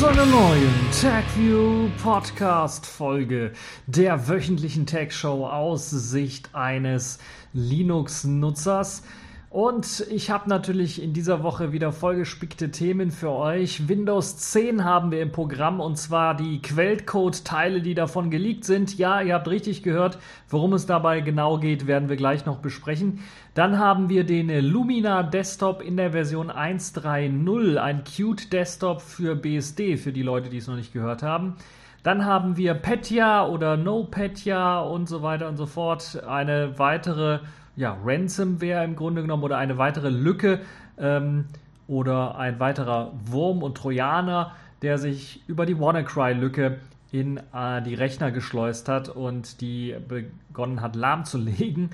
zu einer neuen TechView Podcast Folge der wöchentlichen Tech Show aus Sicht eines Linux-Nutzers. Und ich habe natürlich in dieser Woche wieder vollgespickte Themen für euch. Windows 10 haben wir im Programm und zwar die Quellcode-Teile, die davon geleakt sind. Ja, ihr habt richtig gehört. Worum es dabei genau geht, werden wir gleich noch besprechen. Dann haben wir den Lumina Desktop in der Version 1.3.0, ein Qt Desktop für BSD, für die Leute, die es noch nicht gehört haben. Dann haben wir Petya oder No Petya und so weiter und so fort. Eine weitere ja, Ransomware im Grunde genommen oder eine weitere Lücke ähm, oder ein weiterer Wurm und Trojaner, der sich über die WannaCry-Lücke in äh, die Rechner geschleust hat und die begonnen hat lahmzulegen.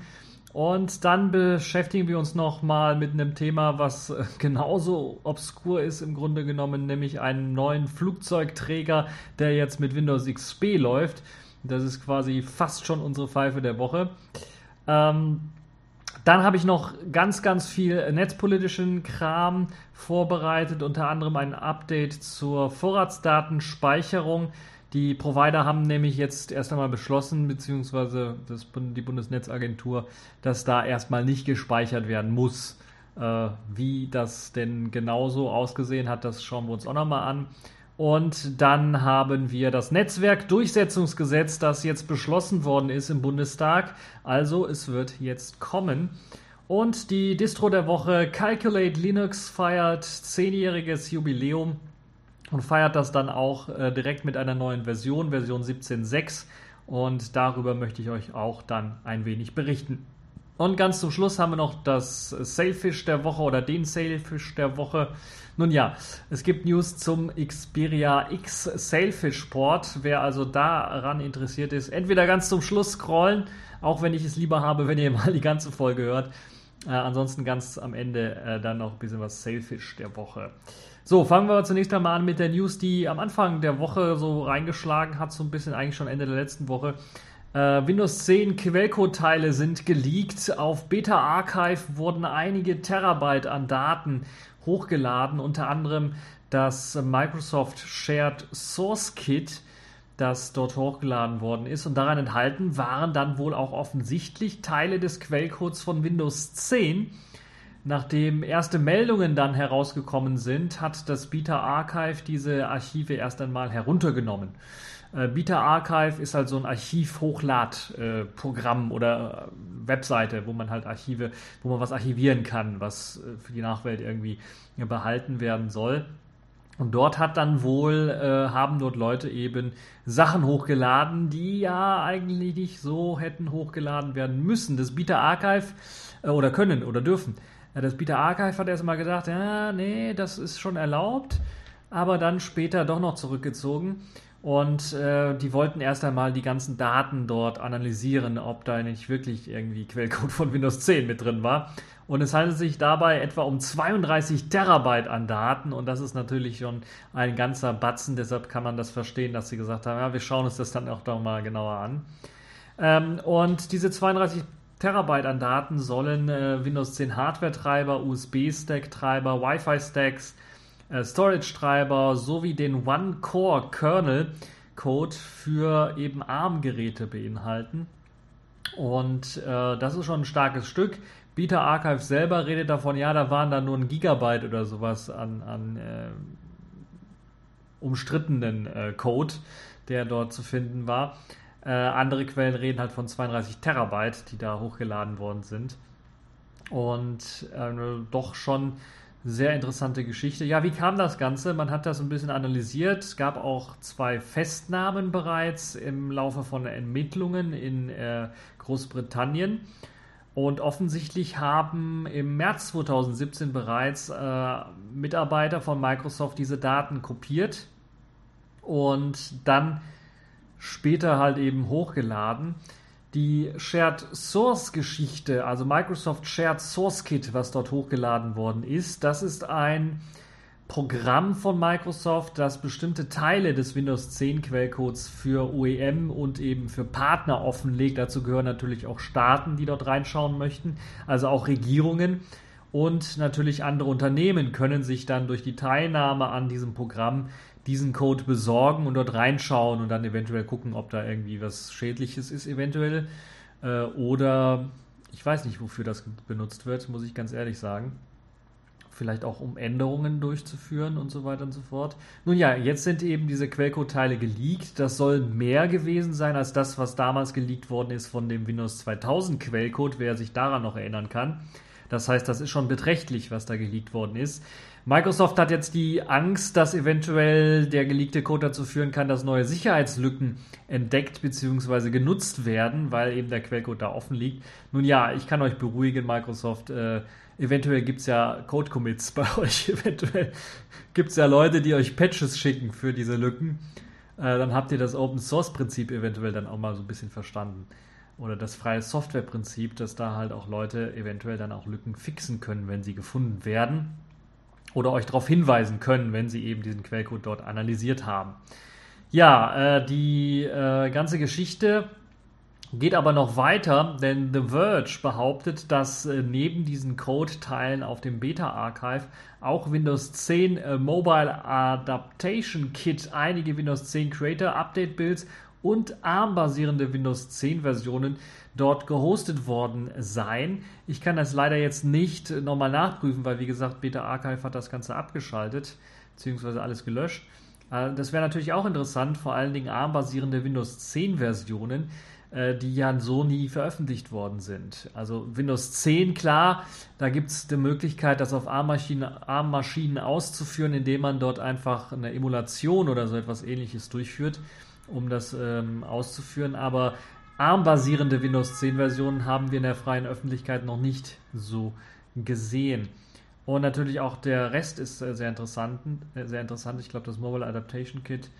Und dann beschäftigen wir uns nochmal mit einem Thema, was äh, genauso obskur ist im Grunde genommen, nämlich einen neuen Flugzeugträger, der jetzt mit Windows XP läuft. Das ist quasi fast schon unsere Pfeife der Woche. Ähm, dann habe ich noch ganz, ganz viel netzpolitischen Kram vorbereitet, unter anderem ein Update zur Vorratsdatenspeicherung. Die Provider haben nämlich jetzt erst einmal beschlossen, beziehungsweise das, die Bundesnetzagentur, dass da erstmal nicht gespeichert werden muss. Äh, wie das denn genauso ausgesehen hat, das schauen wir uns auch nochmal an. Und dann haben wir das Netzwerkdurchsetzungsgesetz, das jetzt beschlossen worden ist im Bundestag. Also es wird jetzt kommen. Und die Distro der Woche Calculate Linux feiert zehnjähriges Jubiläum und feiert das dann auch äh, direkt mit einer neuen Version, Version 17.6. Und darüber möchte ich euch auch dann ein wenig berichten. Und ganz zum Schluss haben wir noch das Sailfish der Woche oder den Sailfish der Woche. Nun ja, es gibt News zum Xperia X Sailfish Port. Wer also daran interessiert ist, entweder ganz zum Schluss scrollen, auch wenn ich es lieber habe, wenn ihr mal die ganze Folge hört. Äh, ansonsten ganz am Ende äh, dann noch ein bisschen was Sailfish der Woche. So, fangen wir zunächst einmal an mit der News, die am Anfang der Woche so reingeschlagen hat, so ein bisschen eigentlich schon Ende der letzten Woche. Äh, Windows 10 Quellcode-Teile sind geleakt. Auf Beta Archive wurden einige Terabyte an Daten hochgeladen, unter anderem das Microsoft Shared Source Kit, das dort hochgeladen worden ist. Und daran enthalten waren dann wohl auch offensichtlich Teile des Quellcodes von Windows 10. Nachdem erste Meldungen dann herausgekommen sind, hat das Beta Archive diese Archive erst einmal heruntergenommen. Äh, Beta Archive ist halt so ein Archiv-Hochlad-Programm äh, oder äh, Webseite, wo man halt Archive, wo man was archivieren kann, was äh, für die Nachwelt irgendwie behalten werden soll. Und dort hat dann wohl, äh, haben dort Leute eben Sachen hochgeladen, die ja eigentlich nicht so hätten hochgeladen werden müssen. Das Beta Archive äh, oder können oder dürfen. das Beta Archive hat erstmal gedacht, ja, nee, das ist schon erlaubt, aber dann später doch noch zurückgezogen. Und äh, die wollten erst einmal die ganzen Daten dort analysieren, ob da nicht wirklich irgendwie Quellcode von Windows 10 mit drin war. Und es handelt sich dabei etwa um 32 Terabyte an Daten und das ist natürlich schon ein ganzer Batzen. Deshalb kann man das verstehen, dass sie gesagt haben, ja, wir schauen uns das dann auch doch mal genauer an. Ähm, und diese 32 Terabyte an Daten sollen äh, Windows 10 Hardware-Treiber, USB-Stack-Treiber, Wi-Fi-Stacks, Storage-Treiber sowie den One-Core-Kernel-Code für eben ARM-Geräte beinhalten. Und äh, das ist schon ein starkes Stück. Beta Archive selber redet davon, ja, da waren da nur ein Gigabyte oder sowas an, an äh, umstrittenen äh, Code, der dort zu finden war. Äh, andere Quellen reden halt von 32 Terabyte, die da hochgeladen worden sind. Und äh, doch schon sehr interessante Geschichte. Ja, wie kam das Ganze? Man hat das ein bisschen analysiert. Es gab auch zwei Festnahmen bereits im Laufe von Ermittlungen in äh, Großbritannien. Und offensichtlich haben im März 2017 bereits äh, Mitarbeiter von Microsoft diese Daten kopiert und dann später halt eben hochgeladen die Shared Source Geschichte, also Microsoft Shared Source Kit, was dort hochgeladen worden ist, das ist ein Programm von Microsoft, das bestimmte Teile des Windows 10 Quellcodes für OEM und eben für Partner offenlegt. Dazu gehören natürlich auch Staaten, die dort reinschauen möchten, also auch Regierungen. Und natürlich andere Unternehmen können sich dann durch die Teilnahme an diesem Programm diesen Code besorgen und dort reinschauen und dann eventuell gucken, ob da irgendwie was Schädliches ist, eventuell. Äh, oder ich weiß nicht, wofür das benutzt wird, muss ich ganz ehrlich sagen. Vielleicht auch um Änderungen durchzuführen und so weiter und so fort. Nun ja, jetzt sind eben diese Quellcode-Teile geleakt. Das soll mehr gewesen sein als das, was damals geleakt worden ist von dem Windows 2000 Quellcode, wer sich daran noch erinnern kann. Das heißt, das ist schon beträchtlich, was da geleakt worden ist. Microsoft hat jetzt die Angst, dass eventuell der geleakte Code dazu führen kann, dass neue Sicherheitslücken entdeckt bzw. genutzt werden, weil eben der Quellcode da offen liegt. Nun ja, ich kann euch beruhigen, Microsoft. Äh, eventuell gibt es ja Code-Commits bei euch. eventuell gibt es ja Leute, die euch Patches schicken für diese Lücken. Äh, dann habt ihr das Open-Source-Prinzip eventuell dann auch mal so ein bisschen verstanden oder das freie Software-Prinzip, dass da halt auch Leute eventuell dann auch Lücken fixen können, wenn sie gefunden werden oder euch darauf hinweisen können, wenn sie eben diesen Quellcode dort analysiert haben. Ja, äh, die äh, ganze Geschichte geht aber noch weiter, denn The Verge behauptet, dass äh, neben diesen Code-Teilen auf dem Beta-Archive auch Windows 10 äh, Mobile Adaptation Kit einige Windows 10 Creator Update Builds und ARM-basierende Windows 10-Versionen dort gehostet worden sein. Ich kann das leider jetzt nicht nochmal nachprüfen, weil wie gesagt, Beta Archive hat das Ganze abgeschaltet, beziehungsweise alles gelöscht. Äh, das wäre natürlich auch interessant, vor allen Dingen ARM-basierende Windows 10-Versionen, äh, die ja so nie veröffentlicht worden sind. Also Windows 10, klar, da gibt es die Möglichkeit, das auf ARM-Maschinen ARM auszuführen, indem man dort einfach eine Emulation oder so etwas ähnliches durchführt um das ähm, auszuführen. Aber ARM-basierende Windows 10-Versionen haben wir in der freien Öffentlichkeit noch nicht so gesehen. Und natürlich auch der Rest ist sehr interessant. Äh, sehr interessant. Ich glaube, das Mobile Adaptation Kit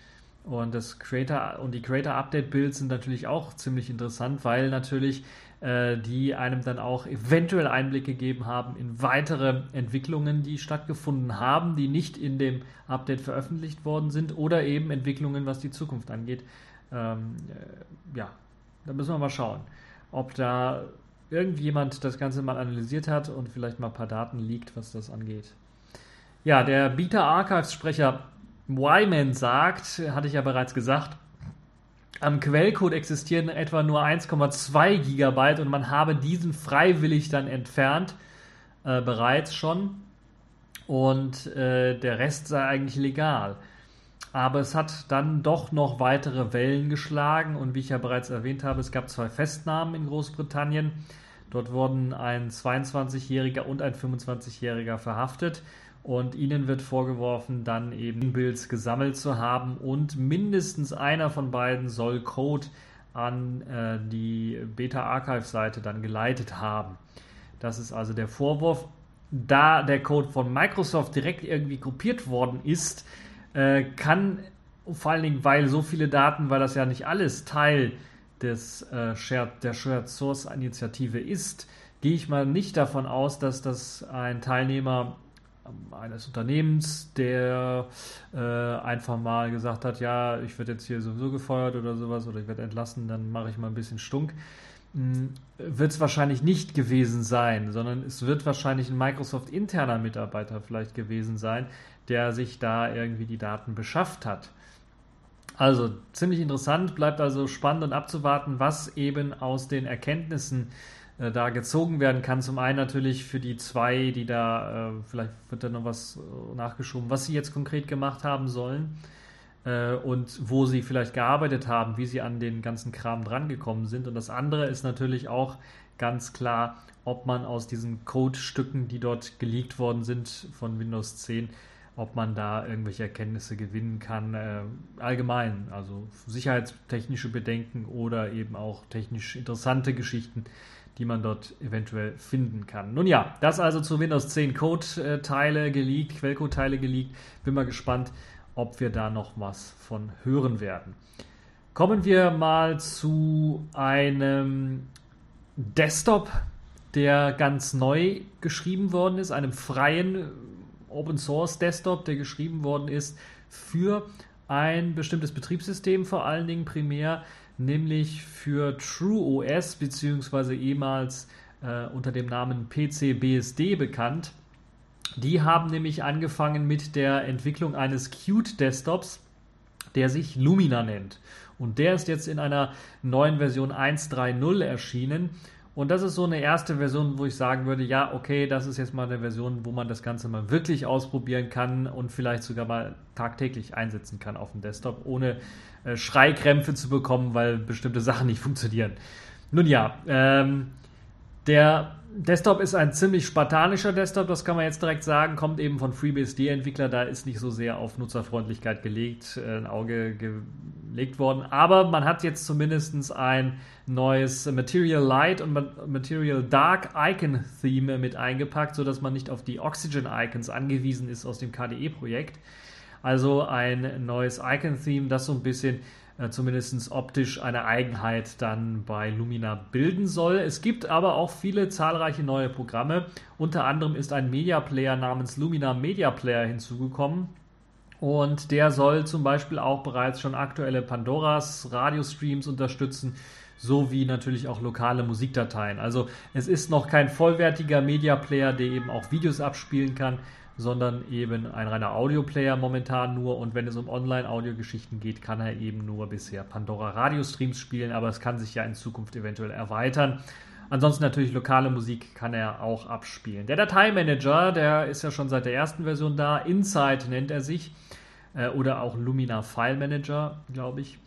und das Creator und die Creator Update Builds sind natürlich auch ziemlich interessant, weil natürlich äh, die einem dann auch eventuell Einblick gegeben haben in weitere Entwicklungen, die stattgefunden haben, die nicht in dem Update veröffentlicht worden sind oder eben Entwicklungen, was die Zukunft angeht. Ähm, äh, ja, da müssen wir mal schauen, ob da irgendjemand das Ganze mal analysiert hat und vielleicht mal ein paar Daten liegt, was das angeht. Ja, der Beta Archives Sprecher Wyman sagt, hatte ich ja bereits gesagt, am Quellcode existieren etwa nur 1,2 Gigabyte und man habe diesen freiwillig dann entfernt, äh, bereits schon. Und äh, der Rest sei eigentlich legal. Aber es hat dann doch noch weitere Wellen geschlagen und wie ich ja bereits erwähnt habe, es gab zwei Festnahmen in Großbritannien. Dort wurden ein 22-Jähriger und ein 25-Jähriger verhaftet und ihnen wird vorgeworfen, dann eben Builds gesammelt zu haben und mindestens einer von beiden soll Code an äh, die Beta Archive Seite dann geleitet haben. Das ist also der Vorwurf. Da der Code von Microsoft direkt irgendwie kopiert worden ist, äh, kann vor allen Dingen, weil so viele Daten, weil das ja nicht alles Teil des, äh, Shared, der Shared Source Initiative ist, gehe ich mal nicht davon aus, dass das ein Teilnehmer eines Unternehmens, der äh, einfach mal gesagt hat, ja, ich werde jetzt hier sowieso gefeuert oder sowas oder ich werde entlassen, dann mache ich mal ein bisschen Stunk, hm, wird es wahrscheinlich nicht gewesen sein, sondern es wird wahrscheinlich ein Microsoft interner Mitarbeiter vielleicht gewesen sein, der sich da irgendwie die Daten beschafft hat. Also ziemlich interessant, bleibt also spannend und abzuwarten, was eben aus den Erkenntnissen äh, da gezogen werden kann. Zum einen natürlich für die zwei, die da, äh, vielleicht wird da noch was äh, nachgeschoben, was sie jetzt konkret gemacht haben sollen äh, und wo sie vielleicht gearbeitet haben, wie sie an den ganzen Kram drangekommen sind. Und das andere ist natürlich auch ganz klar, ob man aus diesen Codestücken, die dort geleakt worden sind von Windows 10, ob man da irgendwelche Erkenntnisse gewinnen kann, äh, allgemein, also sicherheitstechnische Bedenken oder eben auch technisch interessante Geschichten, die man dort eventuell finden kann. Nun ja, das also zu Windows 10 Code-Teile geleakt, Quellcode-Teile geleakt. Bin mal gespannt, ob wir da noch was von hören werden. Kommen wir mal zu einem Desktop, der ganz neu geschrieben worden ist, einem freien Open Source Desktop, der geschrieben worden ist für ein bestimmtes Betriebssystem, vor allen Dingen primär nämlich für TrueOS beziehungsweise ehemals äh, unter dem Namen PCBSD bekannt. Die haben nämlich angefangen mit der Entwicklung eines Qt-Desktops, der sich Lumina nennt. Und der ist jetzt in einer neuen Version 1.3.0 erschienen. Und das ist so eine erste Version, wo ich sagen würde, ja, okay, das ist jetzt mal eine Version, wo man das Ganze mal wirklich ausprobieren kann und vielleicht sogar mal tagtäglich einsetzen kann auf dem Desktop, ohne äh, Schreikrämpfe zu bekommen, weil bestimmte Sachen nicht funktionieren. Nun ja, ähm, der Desktop ist ein ziemlich spartanischer Desktop, das kann man jetzt direkt sagen, kommt eben von FreeBSD-Entwickler, da ist nicht so sehr auf Nutzerfreundlichkeit gelegt, äh, ein Auge gelegt worden. Aber man hat jetzt zumindest ein neues Material Light und Material Dark Icon Theme mit eingepackt, sodass man nicht auf die Oxygen Icons angewiesen ist aus dem KDE-Projekt. Also ein neues Icon-Theme, das so ein bisschen äh, zumindest optisch eine Eigenheit dann bei Lumina bilden soll. Es gibt aber auch viele zahlreiche neue Programme. Unter anderem ist ein Media Player namens Lumina Media Player hinzugekommen. Und der soll zum Beispiel auch bereits schon aktuelle Pandoras Radiostreams unterstützen, sowie natürlich auch lokale Musikdateien. Also es ist noch kein vollwertiger Media Player, der eben auch Videos abspielen kann, sondern eben ein reiner Audioplayer momentan nur. Und wenn es um Online-Audio-Geschichten geht, kann er eben nur bisher Pandora Radio-Streams spielen, aber es kann sich ja in Zukunft eventuell erweitern. Ansonsten natürlich lokale Musik kann er auch abspielen. Der Dateimanager, der ist ja schon seit der ersten Version da. Insight nennt er sich. Äh, oder auch Lumina File Manager, glaube ich.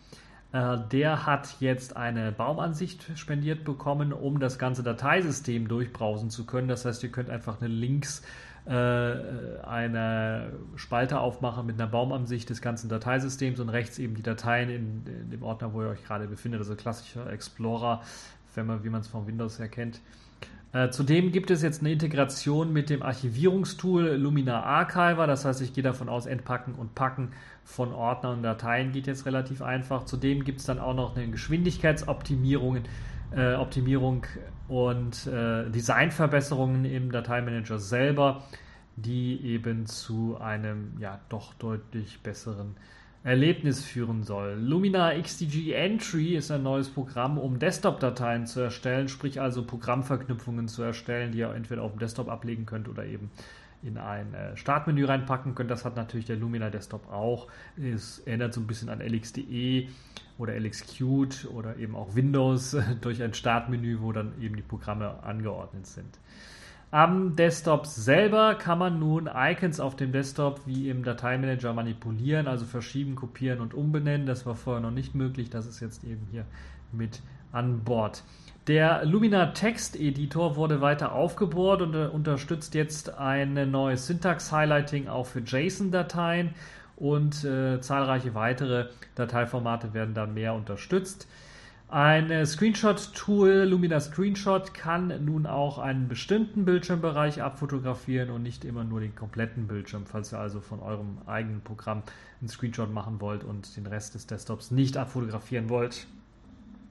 Äh, der hat jetzt eine Baumansicht spendiert bekommen, um das ganze Dateisystem durchbrausen zu können. Das heißt, ihr könnt einfach eine Links äh, eine Spalte aufmachen mit einer Baumansicht des ganzen Dateisystems und rechts eben die Dateien in, in dem Ordner, wo ihr euch gerade befindet, also klassischer Explorer, wenn man, wie man es von Windows erkennt. Äh, zudem gibt es jetzt eine Integration mit dem Archivierungstool Lumina Archiver. Das heißt, ich gehe davon aus, Entpacken und Packen von Ordnern und Dateien geht jetzt relativ einfach. Zudem gibt es dann auch noch eine Geschwindigkeitsoptimierung äh, Optimierung und äh, Designverbesserungen im Dateimanager selber, die eben zu einem ja doch deutlich besseren Erlebnis führen soll. Lumina XDG Entry ist ein neues Programm, um Desktop-Dateien zu erstellen, sprich also Programmverknüpfungen zu erstellen, die ihr entweder auf dem Desktop ablegen könnt oder eben in ein äh, Startmenü reinpacken könnt. Das hat natürlich der Lumina Desktop auch. Es erinnert so ein bisschen an LXDE oder LXQt oder eben auch Windows durch ein Startmenü, wo dann eben die Programme angeordnet sind. Am Desktop selber kann man nun Icons auf dem Desktop wie im Dateimanager manipulieren, also verschieben, kopieren und umbenennen. Das war vorher noch nicht möglich. Das ist jetzt eben hier mit an Bord. Der Lumina Text Editor wurde weiter aufgebohrt und unterstützt jetzt ein neues Syntax-Highlighting auch für JSON-Dateien und äh, zahlreiche weitere Dateiformate werden dann mehr unterstützt. Ein Screenshot-Tool, Lumina Screenshot, kann nun auch einen bestimmten Bildschirmbereich abfotografieren und nicht immer nur den kompletten Bildschirm, falls ihr also von eurem eigenen Programm einen Screenshot machen wollt und den Rest des Desktops nicht abfotografieren wollt.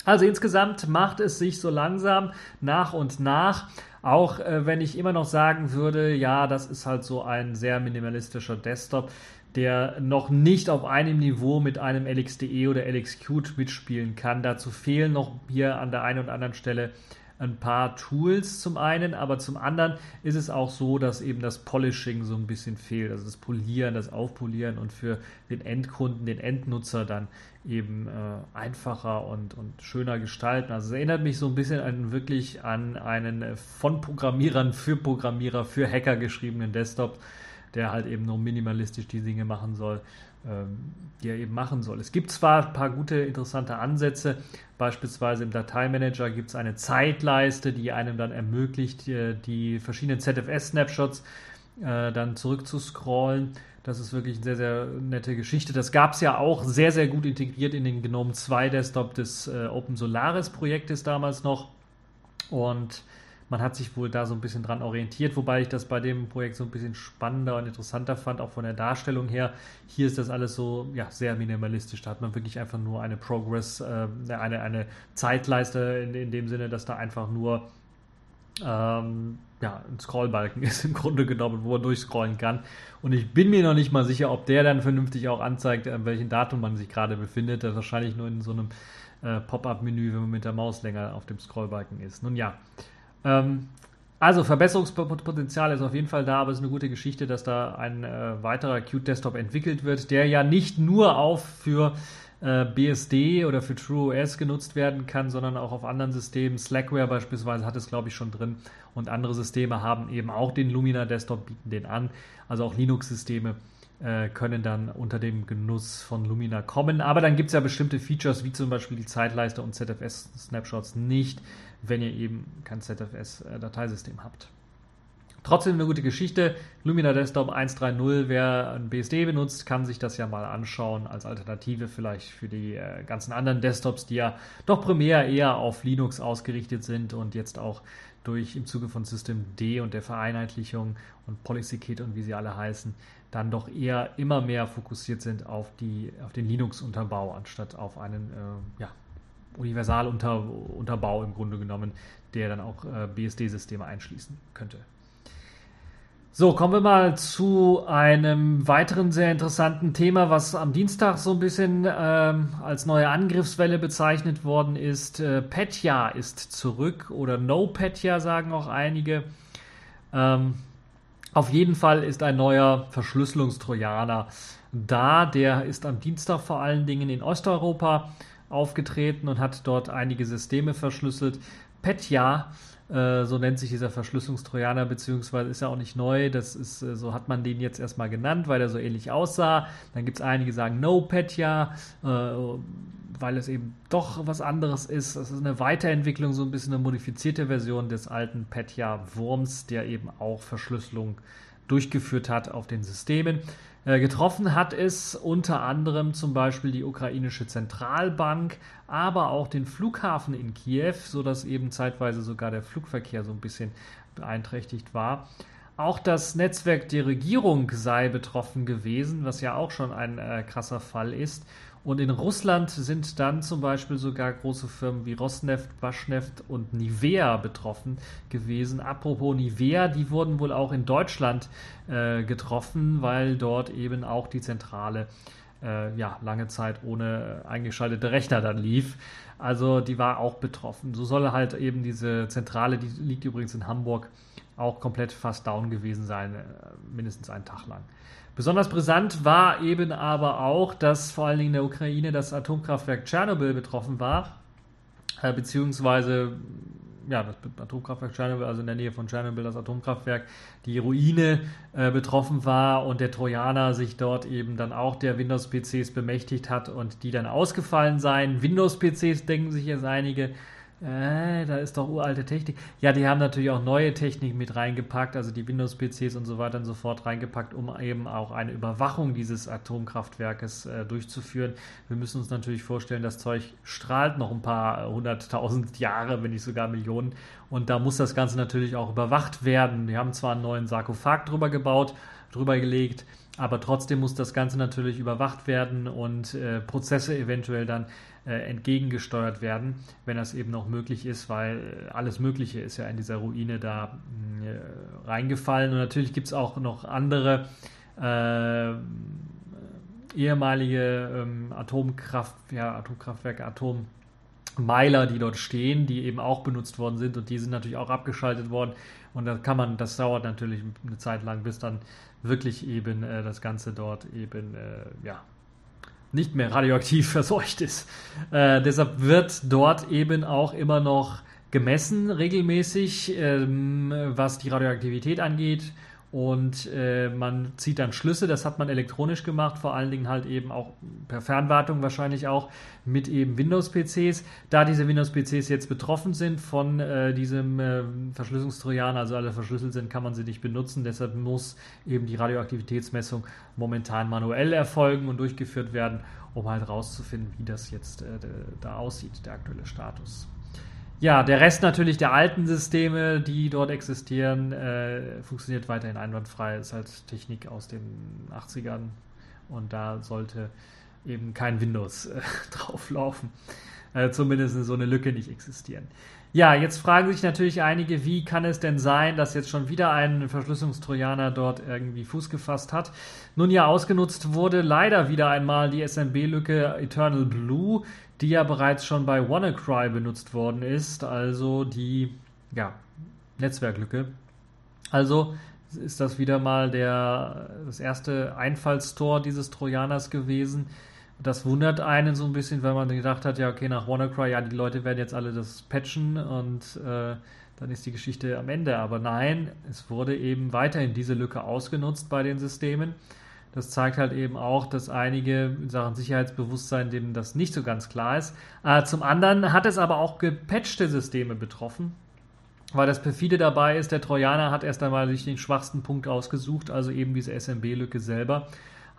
Also insgesamt macht es sich so langsam nach und nach, auch äh, wenn ich immer noch sagen würde, ja, das ist halt so ein sehr minimalistischer Desktop, der noch nicht auf einem Niveau mit einem LXDE oder LXQt mitspielen kann. Dazu fehlen noch hier an der einen oder anderen Stelle ein paar Tools zum einen, aber zum anderen ist es auch so, dass eben das Polishing so ein bisschen fehlt, also das Polieren, das Aufpolieren und für den Endkunden, den Endnutzer dann eben äh, einfacher und, und schöner gestalten. Also es erinnert mich so ein bisschen an, wirklich an einen von Programmierern für Programmierer, für Hacker geschriebenen Desktop, der halt eben nur minimalistisch die Dinge machen soll, die er eben machen soll. Es gibt zwar ein paar gute, interessante Ansätze, beispielsweise im Dateimanager gibt es eine Zeitleiste, die einem dann ermöglicht, die, die verschiedenen ZFS-Snapshots äh, dann zurückzuscrollen. Das ist wirklich eine sehr, sehr nette Geschichte. Das gab es ja auch sehr, sehr gut integriert in den Gnome 2 Desktop des äh, Open Solaris Projektes damals noch. Und man hat sich wohl da so ein bisschen dran orientiert, wobei ich das bei dem Projekt so ein bisschen spannender und interessanter fand, auch von der Darstellung her. Hier ist das alles so ja, sehr minimalistisch. Da hat man wirklich einfach nur eine Progress, äh, eine, eine Zeitleiste in, in dem Sinne, dass da einfach nur ähm, ja, ein Scrollbalken ist im Grunde genommen, wo man durchscrollen kann. Und ich bin mir noch nicht mal sicher, ob der dann vernünftig auch anzeigt, an welchem Datum man sich gerade befindet. Das wahrscheinlich nur in so einem äh, Pop-up-Menü, wenn man mit der Maus länger auf dem Scrollbalken ist. Nun ja, ähm, Also Verbesserungspotenzial ist auf jeden Fall da, aber es ist eine gute Geschichte, dass da ein äh, weiterer Qt Desktop entwickelt wird, der ja nicht nur auf für äh, BSD oder für TrueOS genutzt werden kann, sondern auch auf anderen Systemen. Slackware beispielsweise hat es, glaube ich, schon drin und andere Systeme haben eben auch den Lumina Desktop, bieten den an. Also auch Linux-Systeme äh, können dann unter dem Genuss von Lumina kommen. Aber dann gibt es ja bestimmte Features, wie zum Beispiel die Zeitleiste und ZFS-Snapshots nicht wenn ihr eben kein ZFS-Dateisystem habt. Trotzdem eine gute Geschichte. Lumina Desktop 1.3.0, wer ein BSD benutzt, kann sich das ja mal anschauen als Alternative vielleicht für die äh, ganzen anderen Desktops, die ja doch primär eher auf Linux ausgerichtet sind und jetzt auch durch im Zuge von System D und der Vereinheitlichung und PolicyKit und wie sie alle heißen, dann doch eher immer mehr fokussiert sind auf, die, auf den Linux-Unterbau anstatt auf einen äh, ja, Universalunterbau im Grunde genommen, der dann auch äh, BSD-Systeme einschließen könnte. So, kommen wir mal zu einem weiteren sehr interessanten Thema, was am Dienstag so ein bisschen ähm, als neue Angriffswelle bezeichnet worden ist. Äh, Petya ist zurück oder No Petya sagen auch einige. Ähm, auf jeden Fall ist ein neuer Verschlüsselungstrojaner da. Der ist am Dienstag vor allen Dingen in Osteuropa aufgetreten und hat dort einige Systeme verschlüsselt. Petya, äh, so nennt sich dieser Verschlüsselungstrojaner, beziehungsweise ist ja auch nicht neu. Das ist, äh, so hat man den jetzt erstmal genannt, weil er so ähnlich aussah. Dann gibt es einige, die sagen No Petya, äh, weil es eben doch was anderes ist. Das ist eine Weiterentwicklung, so ein bisschen eine modifizierte Version des alten Petya-Wurms, der eben auch Verschlüsselung durchgeführt hat auf den Systemen. Äh, getroffen hat es unter anderem zum Beispiel die ukrainische Zentralbank, aber auch den Flughafen in Kiew, sodass eben zeitweise sogar der Flugverkehr so ein bisschen beeinträchtigt war. Auch das Netzwerk der Regierung sei betroffen gewesen, was ja auch schon ein äh, krasser Fall ist. Und in Russland sind dann zum Beispiel sogar große Firmen wie Rosneft, Baschneft und Nivea betroffen gewesen. Apropos Nivea, die wurden wohl auch in Deutschland äh, getroffen, weil dort eben auch die Zentrale äh, ja, lange Zeit ohne eingeschaltete Rechner dann lief. Also die war auch betroffen. So soll halt eben diese Zentrale, die liegt übrigens in Hamburg, auch komplett fast down gewesen sein, äh, mindestens einen Tag lang. Besonders brisant war eben aber auch, dass vor allen Dingen in der Ukraine das Atomkraftwerk Tschernobyl betroffen war, äh, beziehungsweise ja, das Atomkraftwerk Tschernobyl, also in der Nähe von Tschernobyl, das Atomkraftwerk, die Ruine äh, betroffen war und der Trojaner sich dort eben dann auch der Windows-PCs bemächtigt hat und die dann ausgefallen seien. Windows-PCs denken sich jetzt einige, äh, da ist doch uralte Technik. Ja, die haben natürlich auch neue Technik mit reingepackt, also die Windows-PCs und so weiter und so fort reingepackt, um eben auch eine Überwachung dieses Atomkraftwerkes äh, durchzuführen. Wir müssen uns natürlich vorstellen, das Zeug strahlt noch ein paar hunderttausend Jahre, wenn nicht sogar Millionen. Und da muss das Ganze natürlich auch überwacht werden. Wir haben zwar einen neuen Sarkophag drüber gebaut, drüber gelegt, aber trotzdem muss das Ganze natürlich überwacht werden und äh, Prozesse eventuell dann äh, entgegengesteuert werden, wenn das eben noch möglich ist, weil äh, alles Mögliche ist ja in dieser Ruine da äh, reingefallen. Und natürlich gibt es auch noch andere äh, ehemalige ähm, Atomkraft, ja, Atomkraftwerke, Atommeiler, die dort stehen, die eben auch benutzt worden sind und die sind natürlich auch abgeschaltet worden. Und da kann man, das dauert natürlich eine Zeit lang, bis dann wirklich eben äh, das Ganze dort eben äh, ja, nicht mehr radioaktiv verseucht ist. Äh, deshalb wird dort eben auch immer noch gemessen regelmäßig, ähm, was die Radioaktivität angeht und äh, man zieht dann Schlüsse, das hat man elektronisch gemacht, vor allen Dingen halt eben auch per Fernwartung wahrscheinlich auch mit eben Windows-PCs. Da diese Windows-PCs jetzt betroffen sind von äh, diesem äh, Verschlüsselungstrojaner, also alle verschlüsselt sind, kann man sie nicht benutzen. Deshalb muss eben die Radioaktivitätsmessung momentan manuell erfolgen und durchgeführt werden, um halt rauszufinden, wie das jetzt äh, da aussieht, der aktuelle Status. Ja, der Rest natürlich der alten Systeme, die dort existieren, äh, funktioniert weiterhin einwandfrei. Ist halt Technik aus den 80ern und da sollte eben kein Windows äh, drauflaufen. Äh, zumindest so eine Lücke nicht existieren. Ja, jetzt fragen sich natürlich einige, wie kann es denn sein, dass jetzt schon wieder ein Verschlüsselungstrojaner dort irgendwie Fuß gefasst hat? Nun ja, ausgenutzt wurde leider wieder einmal die SMB-Lücke Eternal Blue, die ja bereits schon bei WannaCry benutzt worden ist, also die ja, Netzwerklücke. Also ist das wieder mal der, das erste Einfallstor dieses Trojaners gewesen. Das wundert einen so ein bisschen, weil man gedacht hat, ja, okay, nach WannaCry, ja, die Leute werden jetzt alle das patchen und äh, dann ist die Geschichte am Ende. Aber nein, es wurde eben weiterhin diese Lücke ausgenutzt bei den Systemen. Das zeigt halt eben auch, dass einige in Sachen Sicherheitsbewusstsein denen das nicht so ganz klar ist. Äh, zum anderen hat es aber auch gepatchte Systeme betroffen. Weil das perfide dabei ist, der Trojaner hat erst einmal sich den schwachsten Punkt ausgesucht, also eben diese SMB-Lücke selber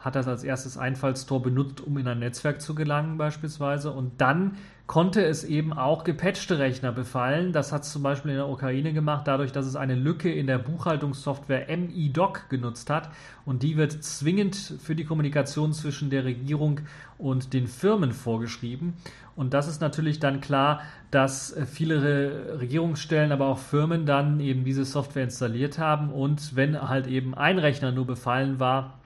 hat das als erstes Einfallstor benutzt, um in ein Netzwerk zu gelangen beispielsweise. Und dann konnte es eben auch gepatchte Rechner befallen. Das hat es zum Beispiel in der Ukraine gemacht, dadurch, dass es eine Lücke in der Buchhaltungssoftware MIDOC genutzt hat. Und die wird zwingend für die Kommunikation zwischen der Regierung und den Firmen vorgeschrieben. Und das ist natürlich dann klar, dass viele Regierungsstellen, aber auch Firmen dann eben diese Software installiert haben. Und wenn halt eben ein Rechner nur befallen war,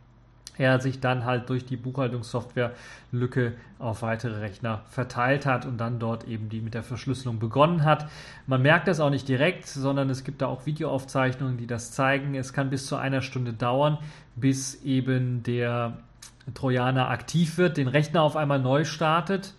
er sich dann halt durch die Buchhaltungssoftware-Lücke auf weitere Rechner verteilt hat und dann dort eben die mit der Verschlüsselung begonnen hat. Man merkt das auch nicht direkt, sondern es gibt da auch Videoaufzeichnungen, die das zeigen. Es kann bis zu einer Stunde dauern, bis eben der Trojaner aktiv wird, den Rechner auf einmal neu startet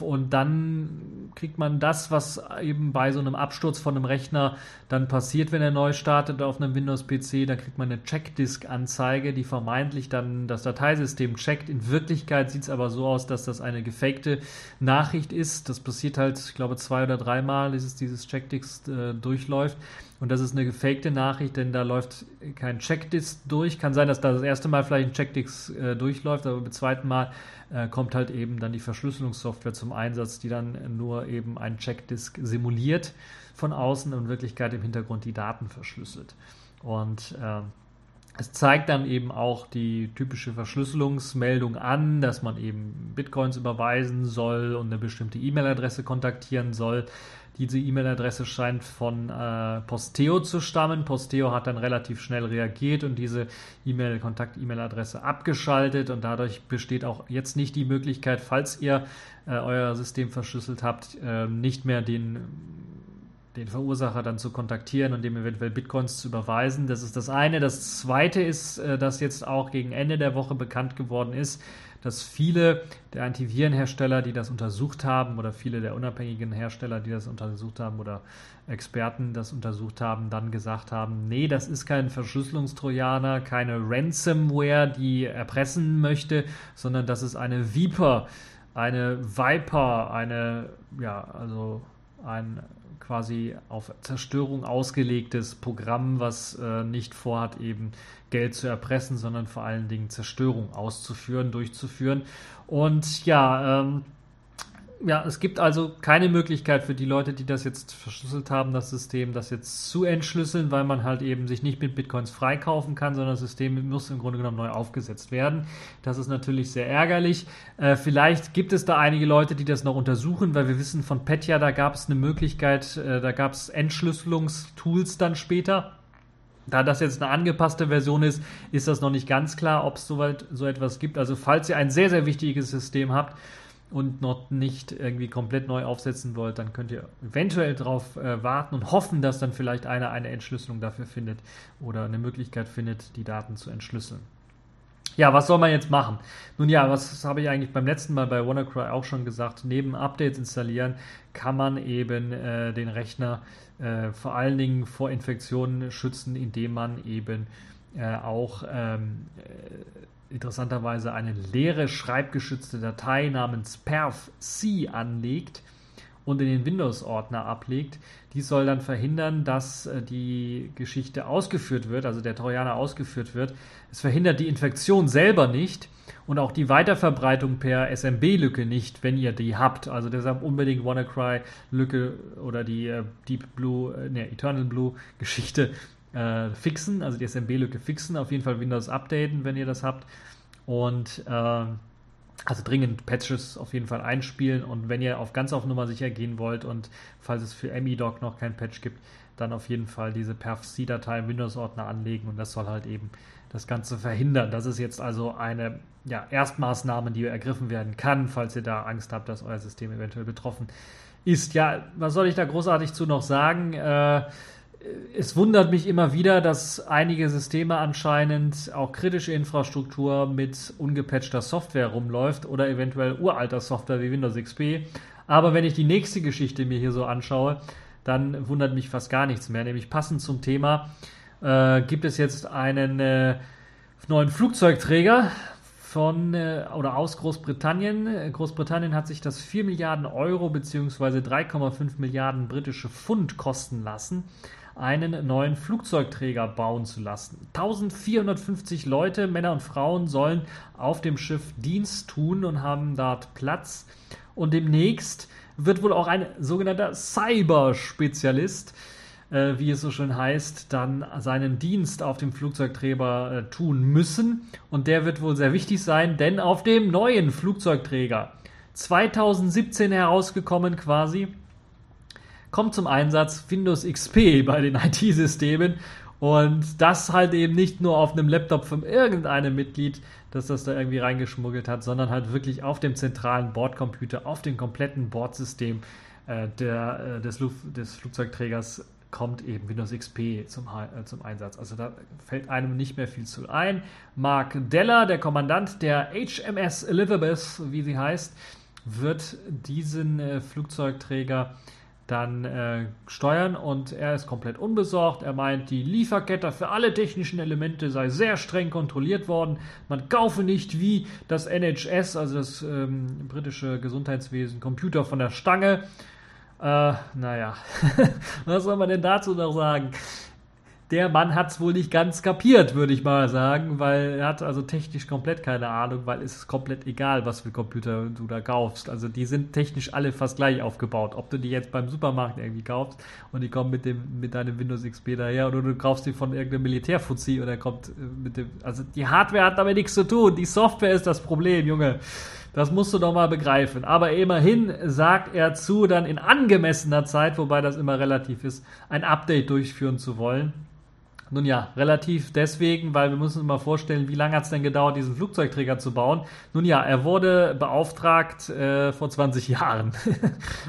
und dann kriegt man das, was eben bei so einem Absturz von einem Rechner dann passiert, wenn er neu startet auf einem Windows-PC. Dann kriegt man eine Checkdisk-Anzeige, die vermeintlich dann das Dateisystem checkt. In Wirklichkeit sieht es aber so aus, dass das eine gefakte Nachricht ist. Das passiert halt, ich glaube, zwei oder dreimal, bis es dieses Checkdisk äh, durchläuft. Und das ist eine gefakte Nachricht, denn da läuft kein Checkdisk durch. Kann sein, dass da das erste Mal vielleicht ein Checkdisk äh, durchläuft, aber beim zweiten Mal äh, kommt halt eben dann die Verschlüsselungssoftware zum Einsatz, die dann nur eben einen Checkdisk simuliert von außen und in Wirklichkeit im Hintergrund die Daten verschlüsselt. Und äh, es zeigt dann eben auch die typische Verschlüsselungsmeldung an, dass man eben Bitcoins überweisen soll und eine bestimmte E-Mail-Adresse kontaktieren soll. Diese E-Mail-Adresse scheint von äh, Posteo zu stammen. Posteo hat dann relativ schnell reagiert und diese E-Mail, Kontakt-E-Mail-Adresse abgeschaltet und dadurch besteht auch jetzt nicht die Möglichkeit, falls ihr äh, euer System verschlüsselt habt, äh, nicht mehr den den Verursacher dann zu kontaktieren und dem eventuell Bitcoins zu überweisen. Das ist das eine. Das zweite ist, äh, dass jetzt auch gegen Ende der Woche bekannt geworden ist, dass viele der Antivirenhersteller, die das untersucht haben, oder viele der unabhängigen Hersteller, die das untersucht haben, oder Experten das untersucht haben, dann gesagt haben, nee, das ist kein Verschlüsselungstrojaner, keine Ransomware, die erpressen möchte, sondern das ist eine Viper, eine Viper, eine, ja, also ein quasi auf Zerstörung ausgelegtes Programm, was äh, nicht vorhat, eben Geld zu erpressen, sondern vor allen Dingen Zerstörung auszuführen, durchzuführen. Und ja, ähm, ja, es gibt also keine Möglichkeit für die Leute, die das jetzt verschlüsselt haben, das System, das jetzt zu entschlüsseln, weil man halt eben sich nicht mit Bitcoins freikaufen kann, sondern das System muss im Grunde genommen neu aufgesetzt werden. Das ist natürlich sehr ärgerlich. Äh, vielleicht gibt es da einige Leute, die das noch untersuchen, weil wir wissen von Petya, da gab es eine Möglichkeit, äh, da gab es Entschlüsselungstools dann später. Da das jetzt eine angepasste Version ist, ist das noch nicht ganz klar, ob es soweit so etwas gibt. Also falls ihr ein sehr, sehr wichtiges System habt, und noch nicht irgendwie komplett neu aufsetzen wollt, dann könnt ihr eventuell darauf äh, warten und hoffen, dass dann vielleicht einer eine Entschlüsselung dafür findet oder eine Möglichkeit findet, die Daten zu entschlüsseln. Ja, was soll man jetzt machen? Nun ja, was habe ich eigentlich beim letzten Mal bei WannaCry auch schon gesagt? Neben Updates installieren kann man eben äh, den Rechner äh, vor allen Dingen vor Infektionen schützen, indem man eben äh, auch ähm, interessanterweise eine leere schreibgeschützte Datei namens perf-c anlegt und in den Windows-Ordner ablegt. Dies soll dann verhindern, dass äh, die Geschichte ausgeführt wird, also der Trojaner ausgeführt wird. Es verhindert die Infektion selber nicht und auch die Weiterverbreitung per SMB-Lücke nicht, wenn ihr die habt. Also deshalb unbedingt WannaCry-Lücke oder die äh, Deep Blue, ne, Eternal Blue-Geschichte äh, fixen, also die SMB-Lücke fixen, auf jeden Fall Windows updaten, wenn ihr das habt. Und äh, also dringend Patches auf jeden Fall einspielen und wenn ihr auf ganz auf Nummer sicher gehen wollt und falls es für MIDOC noch kein Patch gibt, dann auf jeden Fall diese perf-c-Datei im Windows-Ordner anlegen und das soll halt eben das Ganze verhindern. Das ist jetzt also eine ja, Erstmaßnahme, die ergriffen werden kann, falls ihr da Angst habt, dass euer System eventuell betroffen ist. Ja, was soll ich da großartig zu noch sagen? Äh, es wundert mich immer wieder, dass einige Systeme anscheinend auch kritische Infrastruktur mit ungepatchter Software rumläuft oder eventuell uralter Software wie Windows XP. Aber wenn ich die nächste Geschichte mir hier so anschaue, dann wundert mich fast gar nichts mehr. Nämlich passend zum Thema äh, gibt es jetzt einen äh, neuen Flugzeugträger von äh, oder aus Großbritannien. Großbritannien hat sich das 4 Milliarden Euro bzw. 3,5 Milliarden britische Pfund kosten lassen einen neuen Flugzeugträger bauen zu lassen. 1450 Leute, Männer und Frauen, sollen auf dem Schiff Dienst tun und haben dort Platz. Und demnächst wird wohl auch ein sogenannter Cyberspezialist, äh, wie es so schön heißt, dann seinen Dienst auf dem Flugzeugträger äh, tun müssen. Und der wird wohl sehr wichtig sein, denn auf dem neuen Flugzeugträger 2017 herausgekommen quasi, kommt zum Einsatz Windows XP bei den IT-Systemen und das halt eben nicht nur auf einem Laptop von irgendeinem Mitglied, dass das da irgendwie reingeschmuggelt hat, sondern halt wirklich auf dem zentralen Bordcomputer, auf dem kompletten Bordsystem äh, der, äh, des, Luft, des Flugzeugträgers kommt eben Windows XP zum, äh, zum Einsatz. Also da fällt einem nicht mehr viel zu ein. Mark Deller, der Kommandant der HMS Elizabeth, wie sie heißt, wird diesen äh, Flugzeugträger dann äh, steuern und er ist komplett unbesorgt. Er meint, die Lieferkette für alle technischen Elemente sei sehr streng kontrolliert worden. Man kaufe nicht wie das NHS, also das ähm, britische Gesundheitswesen, Computer von der Stange. Äh, naja, was soll man denn dazu noch sagen? Der Mann hat es wohl nicht ganz kapiert, würde ich mal sagen, weil er hat also technisch komplett keine Ahnung, weil es ist komplett egal, was für Computer du da kaufst. Also die sind technisch alle fast gleich aufgebaut. Ob du die jetzt beim Supermarkt irgendwie kaufst und die kommen mit dem mit deinem Windows XP daher oder du kaufst die von irgendeinem Militärfuzzi oder kommt äh, mit dem. Also die Hardware hat damit nichts zu tun. Die Software ist das Problem, Junge. Das musst du doch mal begreifen. Aber immerhin sagt er zu, dann in angemessener Zeit, wobei das immer relativ ist, ein Update durchführen zu wollen. Nun ja, relativ deswegen, weil wir müssen uns mal vorstellen, wie lange hat es denn gedauert, diesen Flugzeugträger zu bauen? Nun ja, er wurde beauftragt äh, vor 20 Jahren.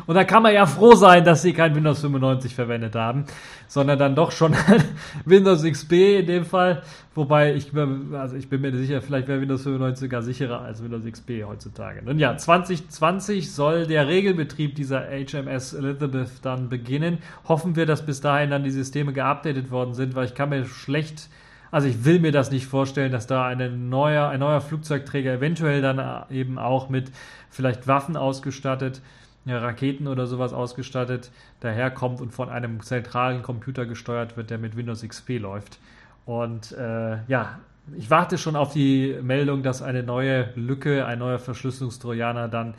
Und da kann man ja froh sein, dass sie kein Windows 95 verwendet haben, sondern dann doch schon Windows XP in dem Fall. Wobei ich, also ich bin mir sicher, vielleicht wäre Windows 95 sogar sicherer als Windows XP heutzutage. Nun ja, 2020 soll der Regelbetrieb dieser HMS Elizabeth dann beginnen. Hoffen wir, dass bis dahin dann die Systeme geupdatet worden sind, weil ich kann mir schlecht, also ich will mir das nicht vorstellen, dass da eine neuer, ein neuer Flugzeugträger eventuell dann eben auch mit vielleicht Waffen ausgestattet ja, Raketen oder sowas ausgestattet daherkommt und von einem zentralen Computer gesteuert wird, der mit Windows XP läuft. Und äh, ja, ich warte schon auf die Meldung, dass eine neue Lücke, ein neuer Verschlüsselungstrojaner dann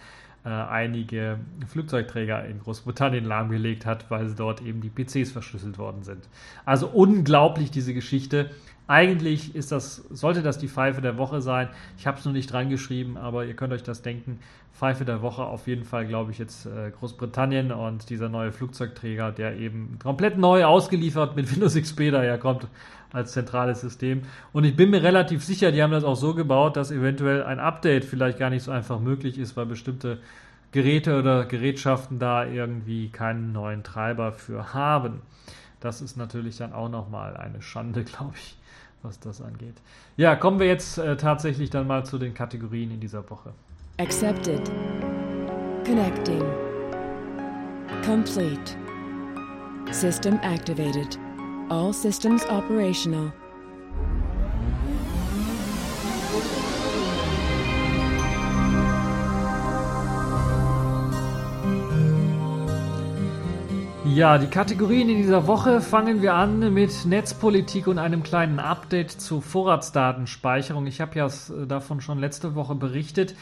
äh, einige Flugzeugträger in Großbritannien lahmgelegt hat, weil dort eben die PCs verschlüsselt worden sind. Also unglaublich diese Geschichte. Eigentlich ist das, sollte das die Pfeife der Woche sein. Ich habe es nur nicht dran geschrieben, aber ihr könnt euch das denken. Pfeife der Woche auf jeden Fall, glaube ich, jetzt äh, Großbritannien und dieser neue Flugzeugträger, der eben komplett neu ausgeliefert mit Windows XP daherkommt als zentrales System. Und ich bin mir relativ sicher, die haben das auch so gebaut, dass eventuell ein Update vielleicht gar nicht so einfach möglich ist, weil bestimmte Geräte oder Gerätschaften da irgendwie keinen neuen Treiber für haben. Das ist natürlich dann auch nochmal eine Schande, glaube ich, was das angeht. Ja, kommen wir jetzt äh, tatsächlich dann mal zu den Kategorien in dieser Woche. Accepted. Connecting. Complete. System activated. All systems operational. Ja, die Kategorien in dieser Woche fangen wir an mit Netzpolitik und einem kleinen Update zur Vorratsdatenspeicherung. Ich habe ja äh, davon schon letzte Woche berichtet.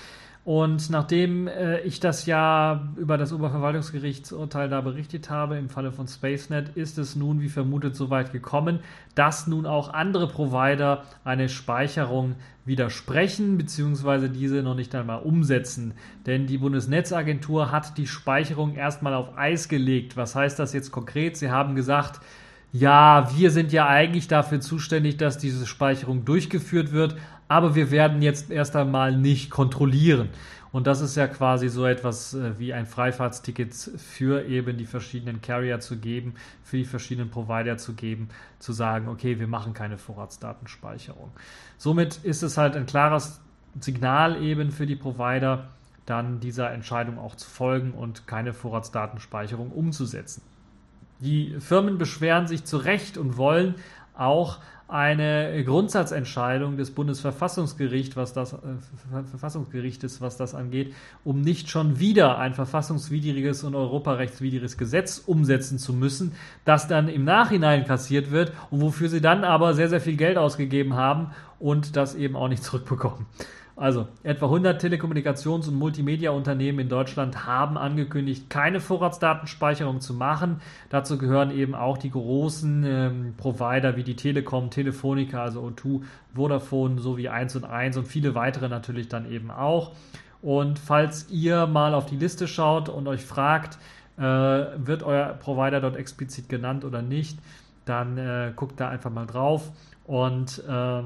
Und nachdem äh, ich das ja über das Oberverwaltungsgerichtsurteil da berichtet habe, im Falle von SpaceNet, ist es nun wie vermutet so weit gekommen, dass nun auch andere Provider eine Speicherung widersprechen bzw. diese noch nicht einmal umsetzen. Denn die Bundesnetzagentur hat die Speicherung erstmal auf Eis gelegt. Was heißt das jetzt konkret? Sie haben gesagt, ja, wir sind ja eigentlich dafür zuständig, dass diese Speicherung durchgeführt wird, aber wir werden jetzt erst einmal nicht kontrollieren. Und das ist ja quasi so etwas äh, wie ein Freifahrtsticket für eben die verschiedenen Carrier zu geben, für die verschiedenen Provider zu geben, zu sagen, okay, wir machen keine Vorratsdatenspeicherung. Somit ist es halt ein klares Signal eben für die Provider, dann dieser Entscheidung auch zu folgen und keine Vorratsdatenspeicherung umzusetzen. Die Firmen beschweren sich zu Recht und wollen auch eine Grundsatzentscheidung des Bundesverfassungsgerichts, was das äh, Verfassungsgerichtes, was das angeht, um nicht schon wieder ein verfassungswidriges und europarechtswidriges Gesetz umsetzen zu müssen, das dann im Nachhinein kassiert wird und wofür sie dann aber sehr sehr viel Geld ausgegeben haben und das eben auch nicht zurückbekommen. Also, etwa 100 Telekommunikations- und Multimedia-Unternehmen in Deutschland haben angekündigt, keine Vorratsdatenspeicherung zu machen. Dazu gehören eben auch die großen ähm, Provider wie die Telekom, Telefonica, also O2, Vodafone sowie 1 und 1 und viele weitere natürlich dann eben auch. Und falls ihr mal auf die Liste schaut und euch fragt, äh, wird euer Provider dort explizit genannt oder nicht, dann äh, guckt da einfach mal drauf und äh,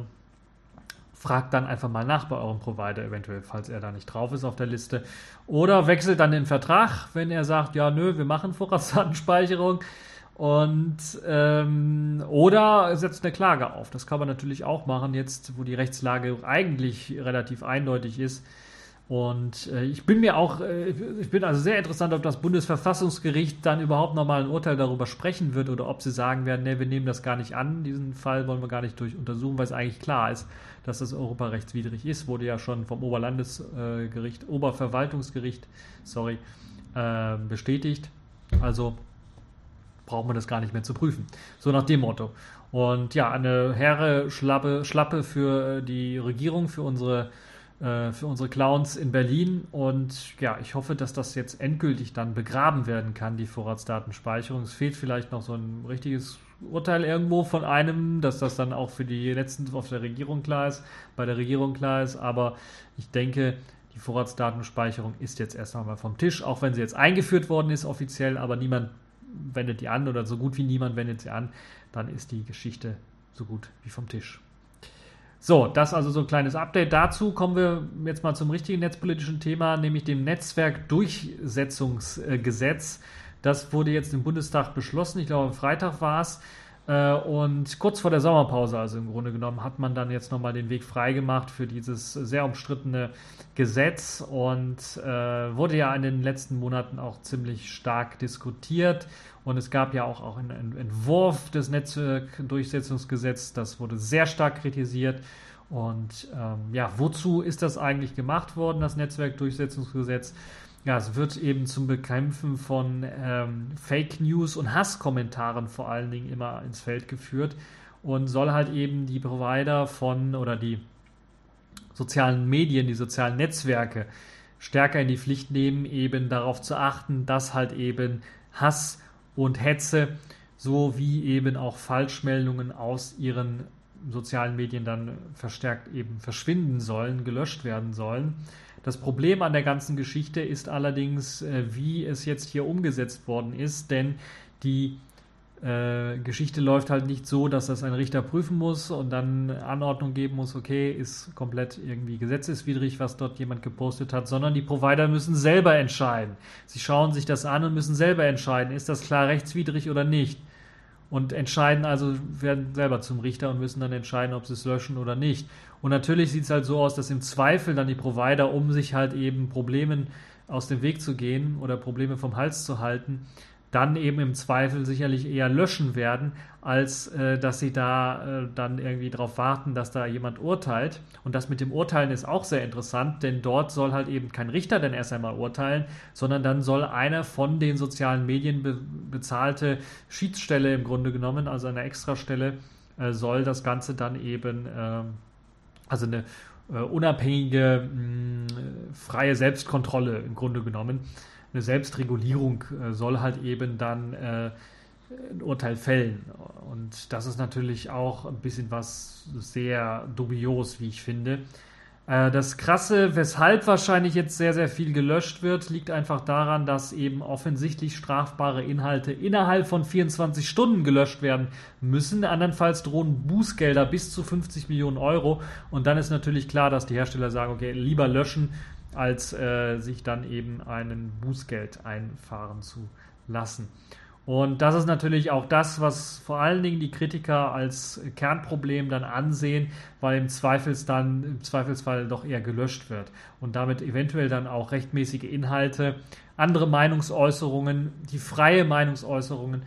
fragt dann einfach mal nach bei eurem Provider, eventuell, falls er da nicht drauf ist auf der Liste. Oder wechselt dann den Vertrag, wenn er sagt, ja, nö, wir machen Vorratsdatenspeicherung. Und ähm, oder setzt eine Klage auf. Das kann man natürlich auch machen, jetzt wo die Rechtslage eigentlich relativ eindeutig ist. Und äh, ich bin mir auch, äh, ich bin also sehr interessant, ob das Bundesverfassungsgericht dann überhaupt nochmal ein Urteil darüber sprechen wird oder ob sie sagen werden, nee, wir nehmen das gar nicht an, diesen Fall wollen wir gar nicht durch untersuchen, weil es eigentlich klar ist, dass das europarechtswidrig ist, wurde ja schon vom Oberlandesgericht, Oberverwaltungsgericht, sorry, äh, bestätigt. Also braucht man das gar nicht mehr zu prüfen. So nach dem Motto. Und ja, eine herre Schlappe, Schlappe für die Regierung, für unsere äh, für unsere Clowns in Berlin. Und ja, ich hoffe, dass das jetzt endgültig dann begraben werden kann, die Vorratsdatenspeicherung. Es fehlt vielleicht noch so ein richtiges Urteil irgendwo von einem, dass das dann auch für die letzten auf der Regierung klar ist, bei der Regierung klar ist. Aber ich denke, die Vorratsdatenspeicherung ist jetzt erst einmal vom Tisch, auch wenn sie jetzt eingeführt worden ist offiziell, aber niemand wendet die an oder so gut wie niemand wendet sie an, dann ist die Geschichte so gut wie vom Tisch. So, das also so ein kleines Update dazu. Kommen wir jetzt mal zum richtigen netzpolitischen Thema, nämlich dem Netzwerkdurchsetzungsgesetz. Das wurde jetzt im Bundestag beschlossen. Ich glaube, am Freitag war es. Äh, und kurz vor der Sommerpause, also im Grunde genommen, hat man dann jetzt nochmal den Weg freigemacht für dieses sehr umstrittene Gesetz und äh, wurde ja in den letzten Monaten auch ziemlich stark diskutiert. Und es gab ja auch, einen Entwurf des Netzwerkdurchsetzungsgesetzes, das wurde sehr stark kritisiert. Und ähm, ja, wozu ist das eigentlich gemacht worden, das Netzwerkdurchsetzungsgesetz? Ja, es wird eben zum Bekämpfen von ähm, Fake News und Hasskommentaren vor allen Dingen immer ins Feld geführt und soll halt eben die Provider von oder die sozialen Medien, die sozialen Netzwerke stärker in die Pflicht nehmen, eben darauf zu achten, dass halt eben Hass und Hetze sowie eben auch Falschmeldungen aus ihren sozialen Medien dann verstärkt eben verschwinden sollen, gelöscht werden sollen. Das Problem an der ganzen Geschichte ist allerdings, äh, wie es jetzt hier umgesetzt worden ist, denn die äh, Geschichte läuft halt nicht so, dass das ein Richter prüfen muss und dann Anordnung geben muss, okay, ist komplett irgendwie gesetzeswidrig, was dort jemand gepostet hat, sondern die Provider müssen selber entscheiden. Sie schauen sich das an und müssen selber entscheiden, ist das klar rechtswidrig oder nicht. Und entscheiden also, werden selber zum Richter und müssen dann entscheiden, ob sie es löschen oder nicht. Und natürlich sieht es halt so aus, dass im Zweifel dann die Provider, um sich halt eben Problemen aus dem Weg zu gehen oder Probleme vom Hals zu halten, dann eben im Zweifel sicherlich eher löschen werden, als äh, dass sie da äh, dann irgendwie darauf warten, dass da jemand urteilt. Und das mit dem Urteilen ist auch sehr interessant, denn dort soll halt eben kein Richter dann erst einmal urteilen, sondern dann soll eine von den sozialen Medien be bezahlte Schiedsstelle im Grunde genommen, also eine Extrastelle, äh, soll das Ganze dann eben, ähm, also eine äh, unabhängige, mh, freie Selbstkontrolle im Grunde genommen, eine Selbstregulierung äh, soll halt eben dann äh, ein Urteil fällen. Und das ist natürlich auch ein bisschen was sehr dubios, wie ich finde. Äh, das Krasse, weshalb wahrscheinlich jetzt sehr, sehr viel gelöscht wird, liegt einfach daran, dass eben offensichtlich strafbare Inhalte innerhalb von 24 Stunden gelöscht werden müssen. Andernfalls drohen Bußgelder bis zu 50 Millionen Euro. Und dann ist natürlich klar, dass die Hersteller sagen, okay, lieber löschen, als äh, sich dann eben einen Bußgeld einfahren zu lassen. Und das ist natürlich auch das, was vor allen Dingen die Kritiker als Kernproblem dann ansehen, weil im, Zweifels dann, im Zweifelsfall doch eher gelöscht wird und damit eventuell dann auch rechtmäßige Inhalte, andere Meinungsäußerungen, die freie Meinungsäußerungen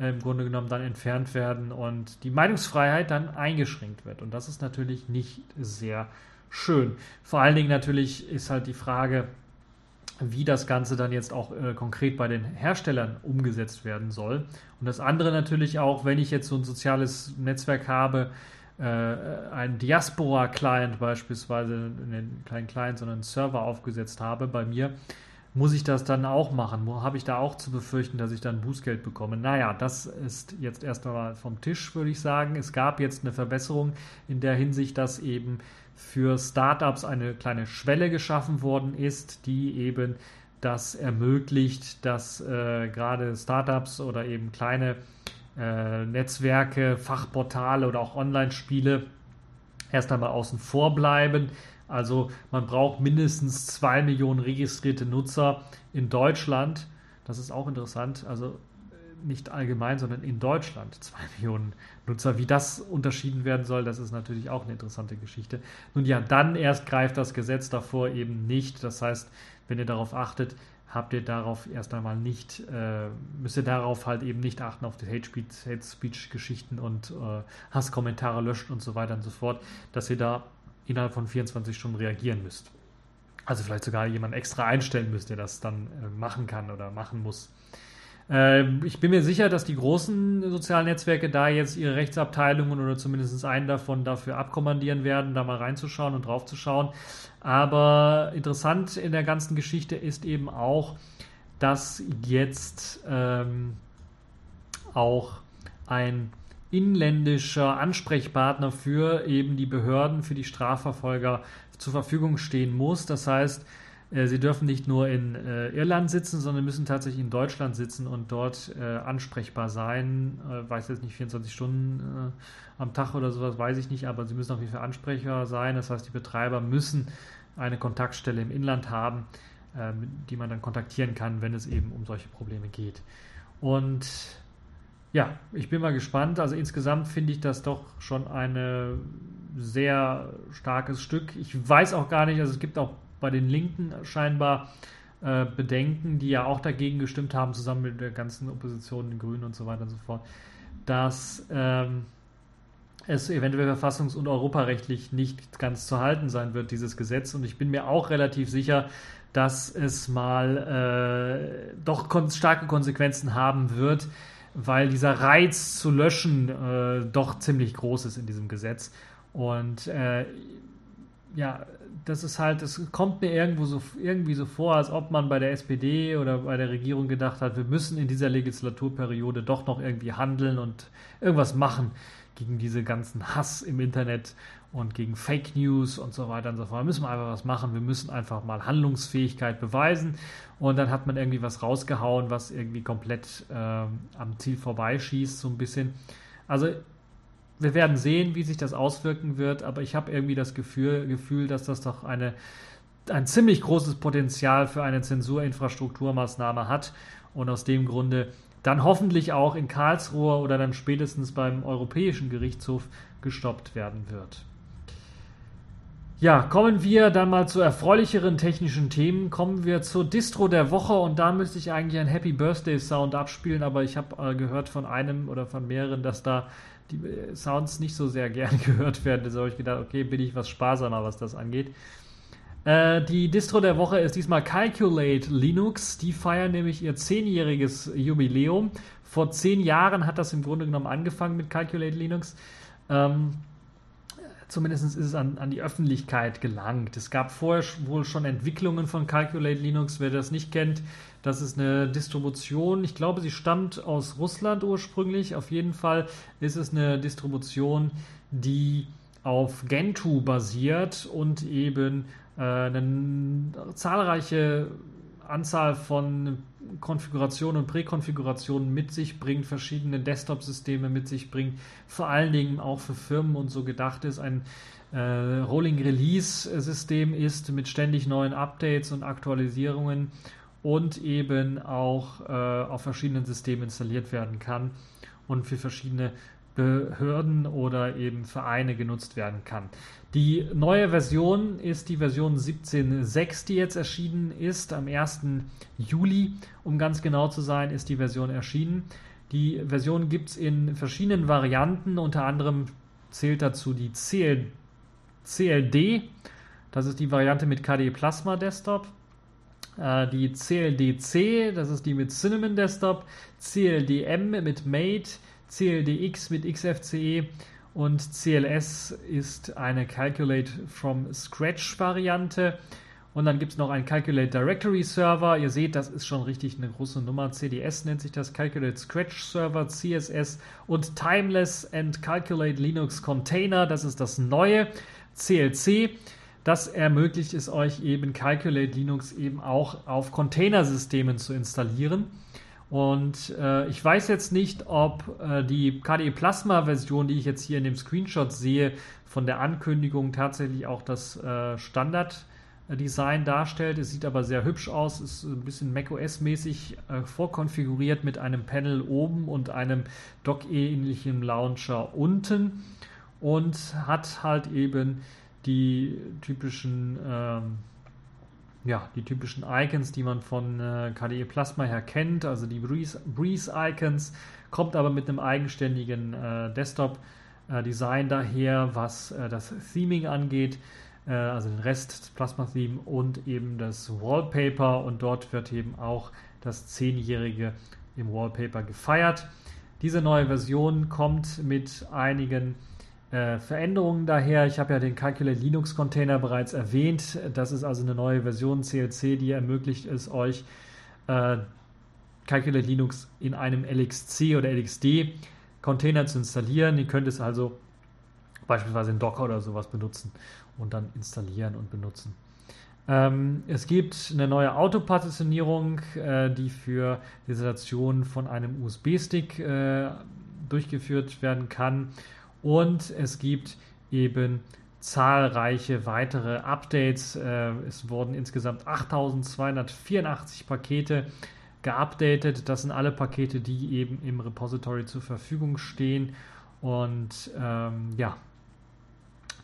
äh, im Grunde genommen dann entfernt werden und die Meinungsfreiheit dann eingeschränkt wird. Und das ist natürlich nicht sehr schön. Vor allen Dingen natürlich ist halt die Frage, wie das Ganze dann jetzt auch äh, konkret bei den Herstellern umgesetzt werden soll. Und das andere natürlich auch, wenn ich jetzt so ein soziales Netzwerk habe, äh, einen Diaspora-Client beispielsweise, einen kleinen Client, sondern einen Server aufgesetzt habe bei mir, muss ich das dann auch machen? Habe ich da auch zu befürchten, dass ich dann Bußgeld bekomme? Naja, das ist jetzt erst einmal vom Tisch, würde ich sagen. Es gab jetzt eine Verbesserung in der Hinsicht, dass eben für Startups eine kleine Schwelle geschaffen worden ist, die eben das ermöglicht, dass äh, gerade Startups oder eben kleine äh, Netzwerke, Fachportale oder auch Online-Spiele erst einmal außen vor bleiben. Also man braucht mindestens zwei Millionen registrierte Nutzer in Deutschland. Das ist auch interessant. Also nicht allgemein, sondern in Deutschland zwei Millionen Nutzer. Wie das unterschieden werden soll, das ist natürlich auch eine interessante Geschichte. Nun ja, dann erst greift das Gesetz davor eben nicht. Das heißt, wenn ihr darauf achtet, habt ihr darauf erst einmal nicht, äh, müsst ihr darauf halt eben nicht achten auf die Hate-Speech-Geschichten und äh, Hasskommentare löscht und so weiter und so fort, dass ihr da innerhalb von 24 Stunden reagieren müsst. Also vielleicht sogar jemand extra einstellen müsst, der das dann äh, machen kann oder machen muss. Ähm, ich bin mir sicher, dass die großen sozialen Netzwerke da jetzt ihre Rechtsabteilungen oder zumindest einen davon dafür abkommandieren werden, da mal reinzuschauen und draufzuschauen. Aber interessant in der ganzen Geschichte ist eben auch, dass jetzt ähm, auch ein inländischer Ansprechpartner für eben die Behörden, für die Strafverfolger zur Verfügung stehen muss. Das heißt, äh, sie dürfen nicht nur in äh, Irland sitzen, sondern müssen tatsächlich in Deutschland sitzen und dort äh, ansprechbar sein. Äh, weiß jetzt nicht 24 Stunden äh, am Tag oder sowas, weiß ich nicht, aber sie müssen auf jeden Fall ansprechbar sein. Das heißt, die Betreiber müssen eine Kontaktstelle im Inland haben, äh, die man dann kontaktieren kann, wenn es eben um solche Probleme geht. Und ja, ich bin mal gespannt. Also insgesamt finde ich das doch schon ein sehr starkes Stück. Ich weiß auch gar nicht, also es gibt auch bei den Linken scheinbar äh, Bedenken, die ja auch dagegen gestimmt haben, zusammen mit der ganzen Opposition, den Grünen und so weiter und so fort, dass ähm, es eventuell verfassungs- und europarechtlich nicht ganz zu halten sein wird, dieses Gesetz. Und ich bin mir auch relativ sicher, dass es mal äh, doch kon starke Konsequenzen haben wird, weil dieser Reiz zu löschen äh, doch ziemlich groß ist in diesem Gesetz. Und äh, ja, das ist halt, es kommt mir irgendwo so, irgendwie so vor, als ob man bei der SPD oder bei der Regierung gedacht hat, wir müssen in dieser Legislaturperiode doch noch irgendwie handeln und irgendwas machen gegen diese ganzen Hass im Internet und gegen Fake News und so weiter und so fort. Da müssen wir einfach was machen. Wir müssen einfach mal Handlungsfähigkeit beweisen. Und dann hat man irgendwie was rausgehauen, was irgendwie komplett äh, am Ziel vorbeischießt, so ein bisschen. Also wir werden sehen, wie sich das auswirken wird, aber ich habe irgendwie das Gefühl, Gefühl, dass das doch eine, ein ziemlich großes Potenzial für eine Zensurinfrastrukturmaßnahme hat und aus dem Grunde dann hoffentlich auch in Karlsruhe oder dann spätestens beim Europäischen Gerichtshof gestoppt werden wird. Ja, kommen wir dann mal zu erfreulicheren technischen Themen. Kommen wir zur Distro der Woche und da müsste ich eigentlich ein Happy Birthday Sound abspielen, aber ich habe äh, gehört von einem oder von mehreren, dass da die Sounds nicht so sehr gern gehört werden. Deshalb habe ich gedacht, okay, bin ich was sparsamer, was das angeht. Äh, die Distro der Woche ist diesmal Calculate Linux. Die feiern nämlich ihr zehnjähriges Jubiläum. Vor zehn Jahren hat das im Grunde genommen angefangen mit Calculate Linux. Ähm, zumindest ist es an, an, die Öffentlichkeit gelangt. Es gab vorher wohl schon Entwicklungen von Calculate Linux. Wer das nicht kennt, das ist eine Distribution. Ich glaube, sie stammt aus Russland ursprünglich. Auf jeden Fall ist es eine Distribution, die auf Gentoo basiert und eben äh, eine zahlreiche Anzahl von Konfigurationen und Präkonfigurationen mit sich bringt, verschiedene Desktop-Systeme mit sich bringt, vor allen Dingen auch für Firmen und so gedacht ist, ein äh, Rolling Release-System ist mit ständig neuen Updates und Aktualisierungen und eben auch äh, auf verschiedenen Systemen installiert werden kann und für verschiedene Behörden oder eben Vereine genutzt werden kann. Die neue Version ist die Version 17.6, die jetzt erschienen ist. Am 1. Juli, um ganz genau zu sein, ist die Version erschienen. Die Version gibt es in verschiedenen Varianten, unter anderem zählt dazu die CL, CLD, das ist die Variante mit KDE Plasma Desktop. Äh, die CLDC, das ist die mit Cinnamon Desktop. CLDM mit Mate. CLDX mit XFCE und CLS ist eine Calculate from Scratch Variante. Und dann gibt es noch einen Calculate Directory Server. Ihr seht, das ist schon richtig eine große Nummer. CDS nennt sich das Calculate Scratch Server, CSS und Timeless and Calculate Linux Container. Das ist das neue CLC. Das ermöglicht es euch eben Calculate Linux eben auch auf Containersystemen zu installieren. Und äh, ich weiß jetzt nicht, ob äh, die KDE Plasma Version, die ich jetzt hier in dem Screenshot sehe, von der Ankündigung tatsächlich auch das äh, Standard Design darstellt. Es sieht aber sehr hübsch aus, ist ein bisschen macOS-mäßig äh, vorkonfiguriert mit einem Panel oben und einem Dock-ähnlichen Launcher unten und hat halt eben die typischen ähm, ja, die typischen Icons, die man von äh, KDE Plasma her kennt, also die Breeze-Icons, kommt aber mit einem eigenständigen äh, Desktop-Design äh, daher, was äh, das Theming angeht, äh, also den Rest des Plasma-Theme und eben das Wallpaper und dort wird eben auch das Zehnjährige im Wallpaper gefeiert. Diese neue Version kommt mit einigen äh, Veränderungen daher. Ich habe ja den Calculate Linux Container bereits erwähnt. Das ist also eine neue Version CLC, die ermöglicht es euch, äh, Calculate Linux in einem LXC oder LXD Container zu installieren. Ihr könnt es also beispielsweise in Docker oder sowas benutzen und dann installieren und benutzen. Ähm, es gibt eine neue Autopartitionierung, äh, die für Installation von einem USB-Stick äh, durchgeführt werden kann und es gibt eben zahlreiche weitere Updates. Äh, es wurden insgesamt 8284 Pakete geupdatet. Das sind alle Pakete, die eben im Repository zur Verfügung stehen. Und ähm, ja,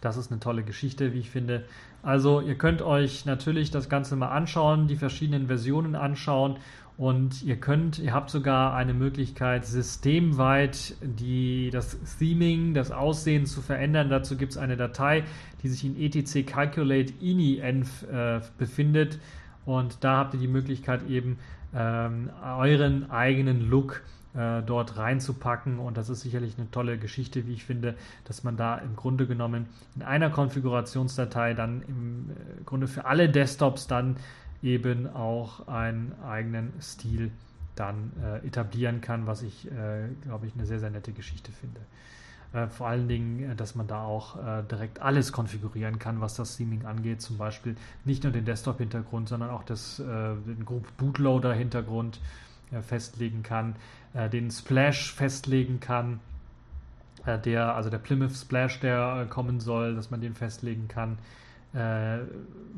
das ist eine tolle Geschichte, wie ich finde. Also ihr könnt euch natürlich das Ganze mal anschauen, die verschiedenen Versionen anschauen und ihr könnt, ihr habt sogar eine Möglichkeit, systemweit die, das Theming, das Aussehen zu verändern. Dazu gibt es eine Datei, die sich in etc calculate ini-env äh, befindet. Und da habt ihr die Möglichkeit eben ähm, euren eigenen Look äh, dort reinzupacken. Und das ist sicherlich eine tolle Geschichte, wie ich finde, dass man da im Grunde genommen in einer Konfigurationsdatei dann im äh, Grunde für alle Desktops dann eben auch einen eigenen Stil dann äh, etablieren kann, was ich, äh, glaube ich, eine sehr, sehr nette Geschichte finde. Äh, vor allen Dingen, äh, dass man da auch äh, direkt alles konfigurieren kann, was das Theming angeht. Zum Beispiel nicht nur den Desktop-Hintergrund, sondern auch das, den Bootloader-Hintergrund festlegen kann, den Splash festlegen kann, der, also der Plymouth Splash, der kommen soll, dass man den festlegen kann äh,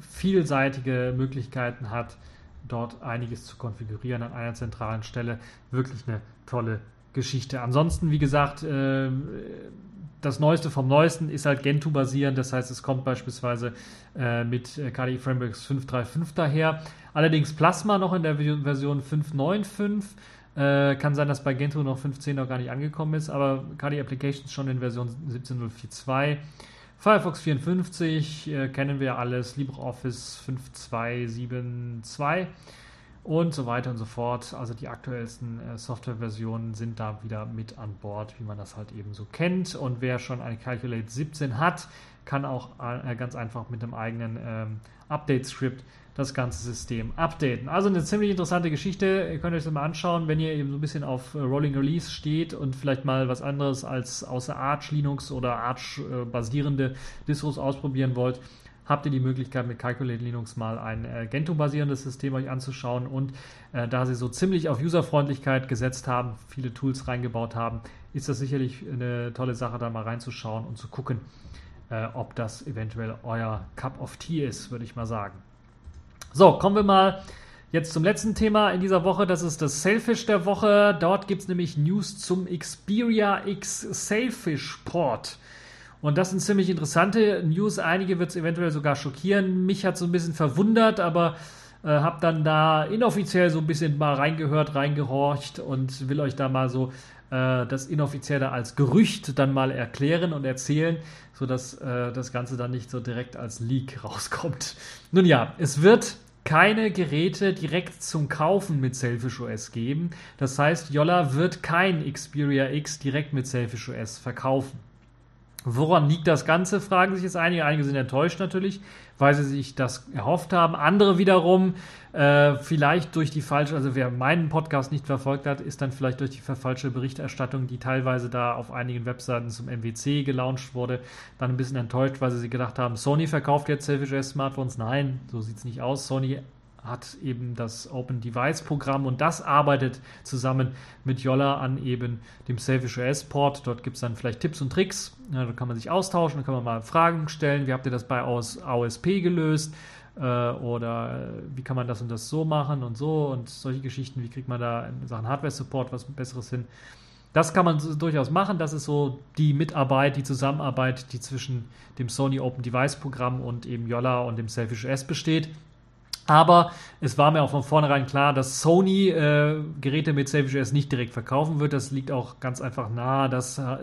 vielseitige Möglichkeiten hat, dort einiges zu konfigurieren an einer zentralen Stelle. Wirklich eine tolle Geschichte. Ansonsten, wie gesagt, äh, das Neueste vom Neuesten ist halt Gentoo basierend, das heißt, es kommt beispielsweise äh, mit KDE Frameworks 5.3.5 daher. Allerdings Plasma noch in der Version 5.9.5. Äh, kann sein, dass bei Gentoo noch 5.10 noch gar nicht angekommen ist, aber KDE Applications schon in Version 17.04.2. Firefox 54 äh, kennen wir alles, LibreOffice 5272 und so weiter und so fort. Also die aktuellsten äh, Softwareversionen sind da wieder mit an Bord, wie man das halt eben so kennt. Und wer schon eine Calculate 17 hat, kann auch äh, ganz einfach mit einem eigenen ähm, Update-Script das ganze System updaten. Also eine ziemlich interessante Geschichte. Ihr könnt euch das mal anschauen, wenn ihr eben so ein bisschen auf äh, Rolling Release steht und vielleicht mal was anderes als außer Arch Linux oder Arch äh, basierende Distros ausprobieren wollt habt ihr die Möglichkeit mit Calculate Linux mal ein äh, Gentoo-basierendes System euch anzuschauen und äh, da sie so ziemlich auf Userfreundlichkeit gesetzt haben, viele Tools reingebaut haben, ist das sicherlich eine tolle Sache, da mal reinzuschauen und zu gucken, äh, ob das eventuell euer Cup of Tea ist, würde ich mal sagen. So, kommen wir mal jetzt zum letzten Thema in dieser Woche. Das ist das Sailfish der Woche. Dort gibt es nämlich News zum Xperia X Sailfish Port. Und das sind ziemlich interessante News. Einige wird es eventuell sogar schockieren. Mich hat so ein bisschen verwundert, aber äh, habe dann da inoffiziell so ein bisschen mal reingehört, reingehorcht und will euch da mal so äh, das Inoffizielle als Gerücht dann mal erklären und erzählen, sodass äh, das Ganze dann nicht so direkt als Leak rauskommt. Nun ja, es wird keine Geräte direkt zum Kaufen mit Selfish OS geben. Das heißt, Yolla wird kein Xperia X direkt mit Selfish OS verkaufen. Woran liegt das Ganze, fragen sich jetzt einige. Einige sind enttäuscht natürlich, weil sie sich das erhofft haben. Andere wiederum äh, vielleicht durch die falsche, also wer meinen Podcast nicht verfolgt hat, ist dann vielleicht durch die falsche Berichterstattung, die teilweise da auf einigen Webseiten zum MWC gelauncht wurde, dann ein bisschen enttäuscht, weil sie gedacht haben, Sony verkauft jetzt Selfish S Smartphones. Nein, so sieht es nicht aus. Sony hat eben das Open Device Programm und das arbeitet zusammen mit Yolla an eben dem Selfish OS Port. Dort gibt es dann vielleicht Tipps und Tricks. Ja, da kann man sich austauschen, da kann man mal Fragen stellen. Wie habt ihr das bei AOSP gelöst? Äh, oder äh, wie kann man das und das so machen und so und solche Geschichten. Wie kriegt man da in Sachen Hardware Support was Besseres hin? Das kann man durchaus machen. Das ist so die Mitarbeit, die Zusammenarbeit, die zwischen dem Sony Open Device Programm und eben Yolla und dem Selfish OS besteht. Aber es war mir auch von vornherein klar, dass Sony äh, Geräte mit Selfish OS nicht direkt verkaufen wird. Das liegt auch ganz einfach nahe. Das äh,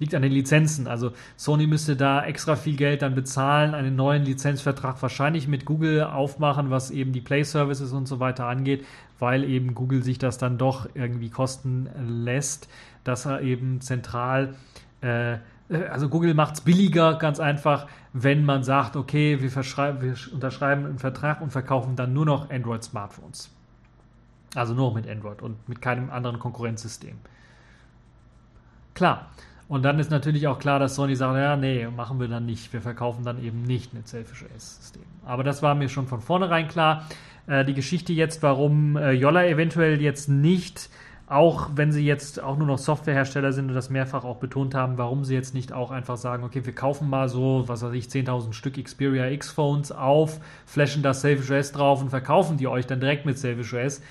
liegt an den Lizenzen. Also Sony müsste da extra viel Geld dann bezahlen, einen neuen Lizenzvertrag wahrscheinlich mit Google aufmachen, was eben die Play Services und so weiter angeht, weil eben Google sich das dann doch irgendwie kosten lässt, dass er eben zentral äh, also Google macht es billiger, ganz einfach, wenn man sagt, okay, wir, wir, unterschreiben einen Vertrag und verkaufen dann nur noch Android-Smartphones. Also nur mit Android und mit keinem anderen Konkurrenzsystem. Klar. Und dann ist natürlich auch klar, dass Sony sagt, ja, nee, machen wir dann nicht. Wir verkaufen dann eben nicht mit Selfish OS-System. Aber das war mir schon von vornherein klar. Äh, die Geschichte jetzt, warum äh, Yolla eventuell jetzt nicht auch wenn sie jetzt auch nur noch Softwarehersteller sind und das mehrfach auch betont haben, warum sie jetzt nicht auch einfach sagen, okay, wir kaufen mal so, was weiß ich, 10.000 Stück Xperia X-Phones auf, flashen das Selfish OS drauf und verkaufen die euch dann direkt mit Selfish OS.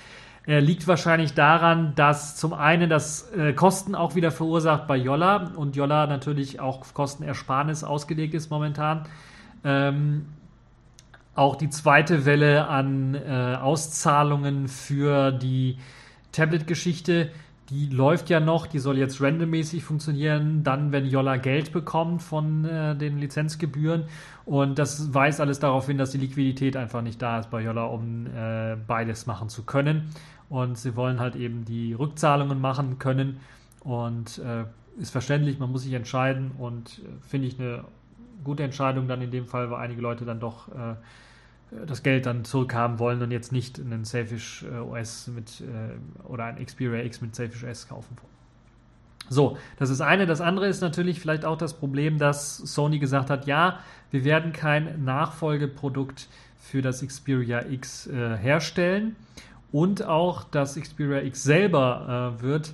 Äh, liegt wahrscheinlich daran, dass zum einen das äh, Kosten auch wieder verursacht bei Yolla und Yolla natürlich auch Kostenersparnis ausgelegt ist momentan. Ähm, auch die zweite Welle an äh, Auszahlungen für die Tablet-Geschichte, die läuft ja noch, die soll jetzt randommäßig funktionieren, dann, wenn Yolla Geld bekommt von äh, den Lizenzgebühren. Und das weist alles darauf hin, dass die Liquidität einfach nicht da ist bei Yolla, um äh, beides machen zu können. Und sie wollen halt eben die Rückzahlungen machen können. Und äh, ist verständlich, man muss sich entscheiden und äh, finde ich eine gute Entscheidung dann in dem Fall, weil einige Leute dann doch äh, das Geld dann zurückhaben wollen und jetzt nicht einen Selfish äh, OS mit äh, oder ein Xperia X mit Selfish OS kaufen wollen. So, das ist eine. Das andere ist natürlich vielleicht auch das Problem, dass Sony gesagt hat, ja, wir werden kein Nachfolgeprodukt für das Xperia X äh, herstellen und auch das Xperia X selber äh, wird,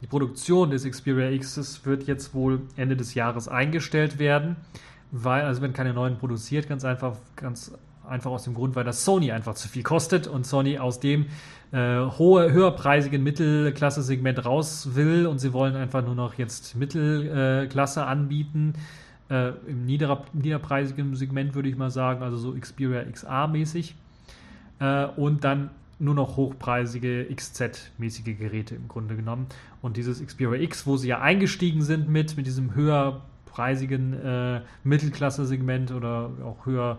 die Produktion des Xperia X wird jetzt wohl Ende des Jahres eingestellt werden, weil, also wenn keine neuen produziert, ganz einfach, ganz Einfach aus dem Grund, weil das Sony einfach zu viel kostet und Sony aus dem äh, hohe, höherpreisigen Mittelklasse-Segment raus will und sie wollen einfach nur noch jetzt Mittelklasse anbieten. Äh, Im niederer, niederpreisigen Segment würde ich mal sagen, also so Xperia XA-mäßig. Äh, und dann nur noch hochpreisige XZ-mäßige Geräte im Grunde genommen. Und dieses Xperia X, wo sie ja eingestiegen sind mit, mit diesem höher preisigen äh, Mittelklasse-Segment oder auch höher.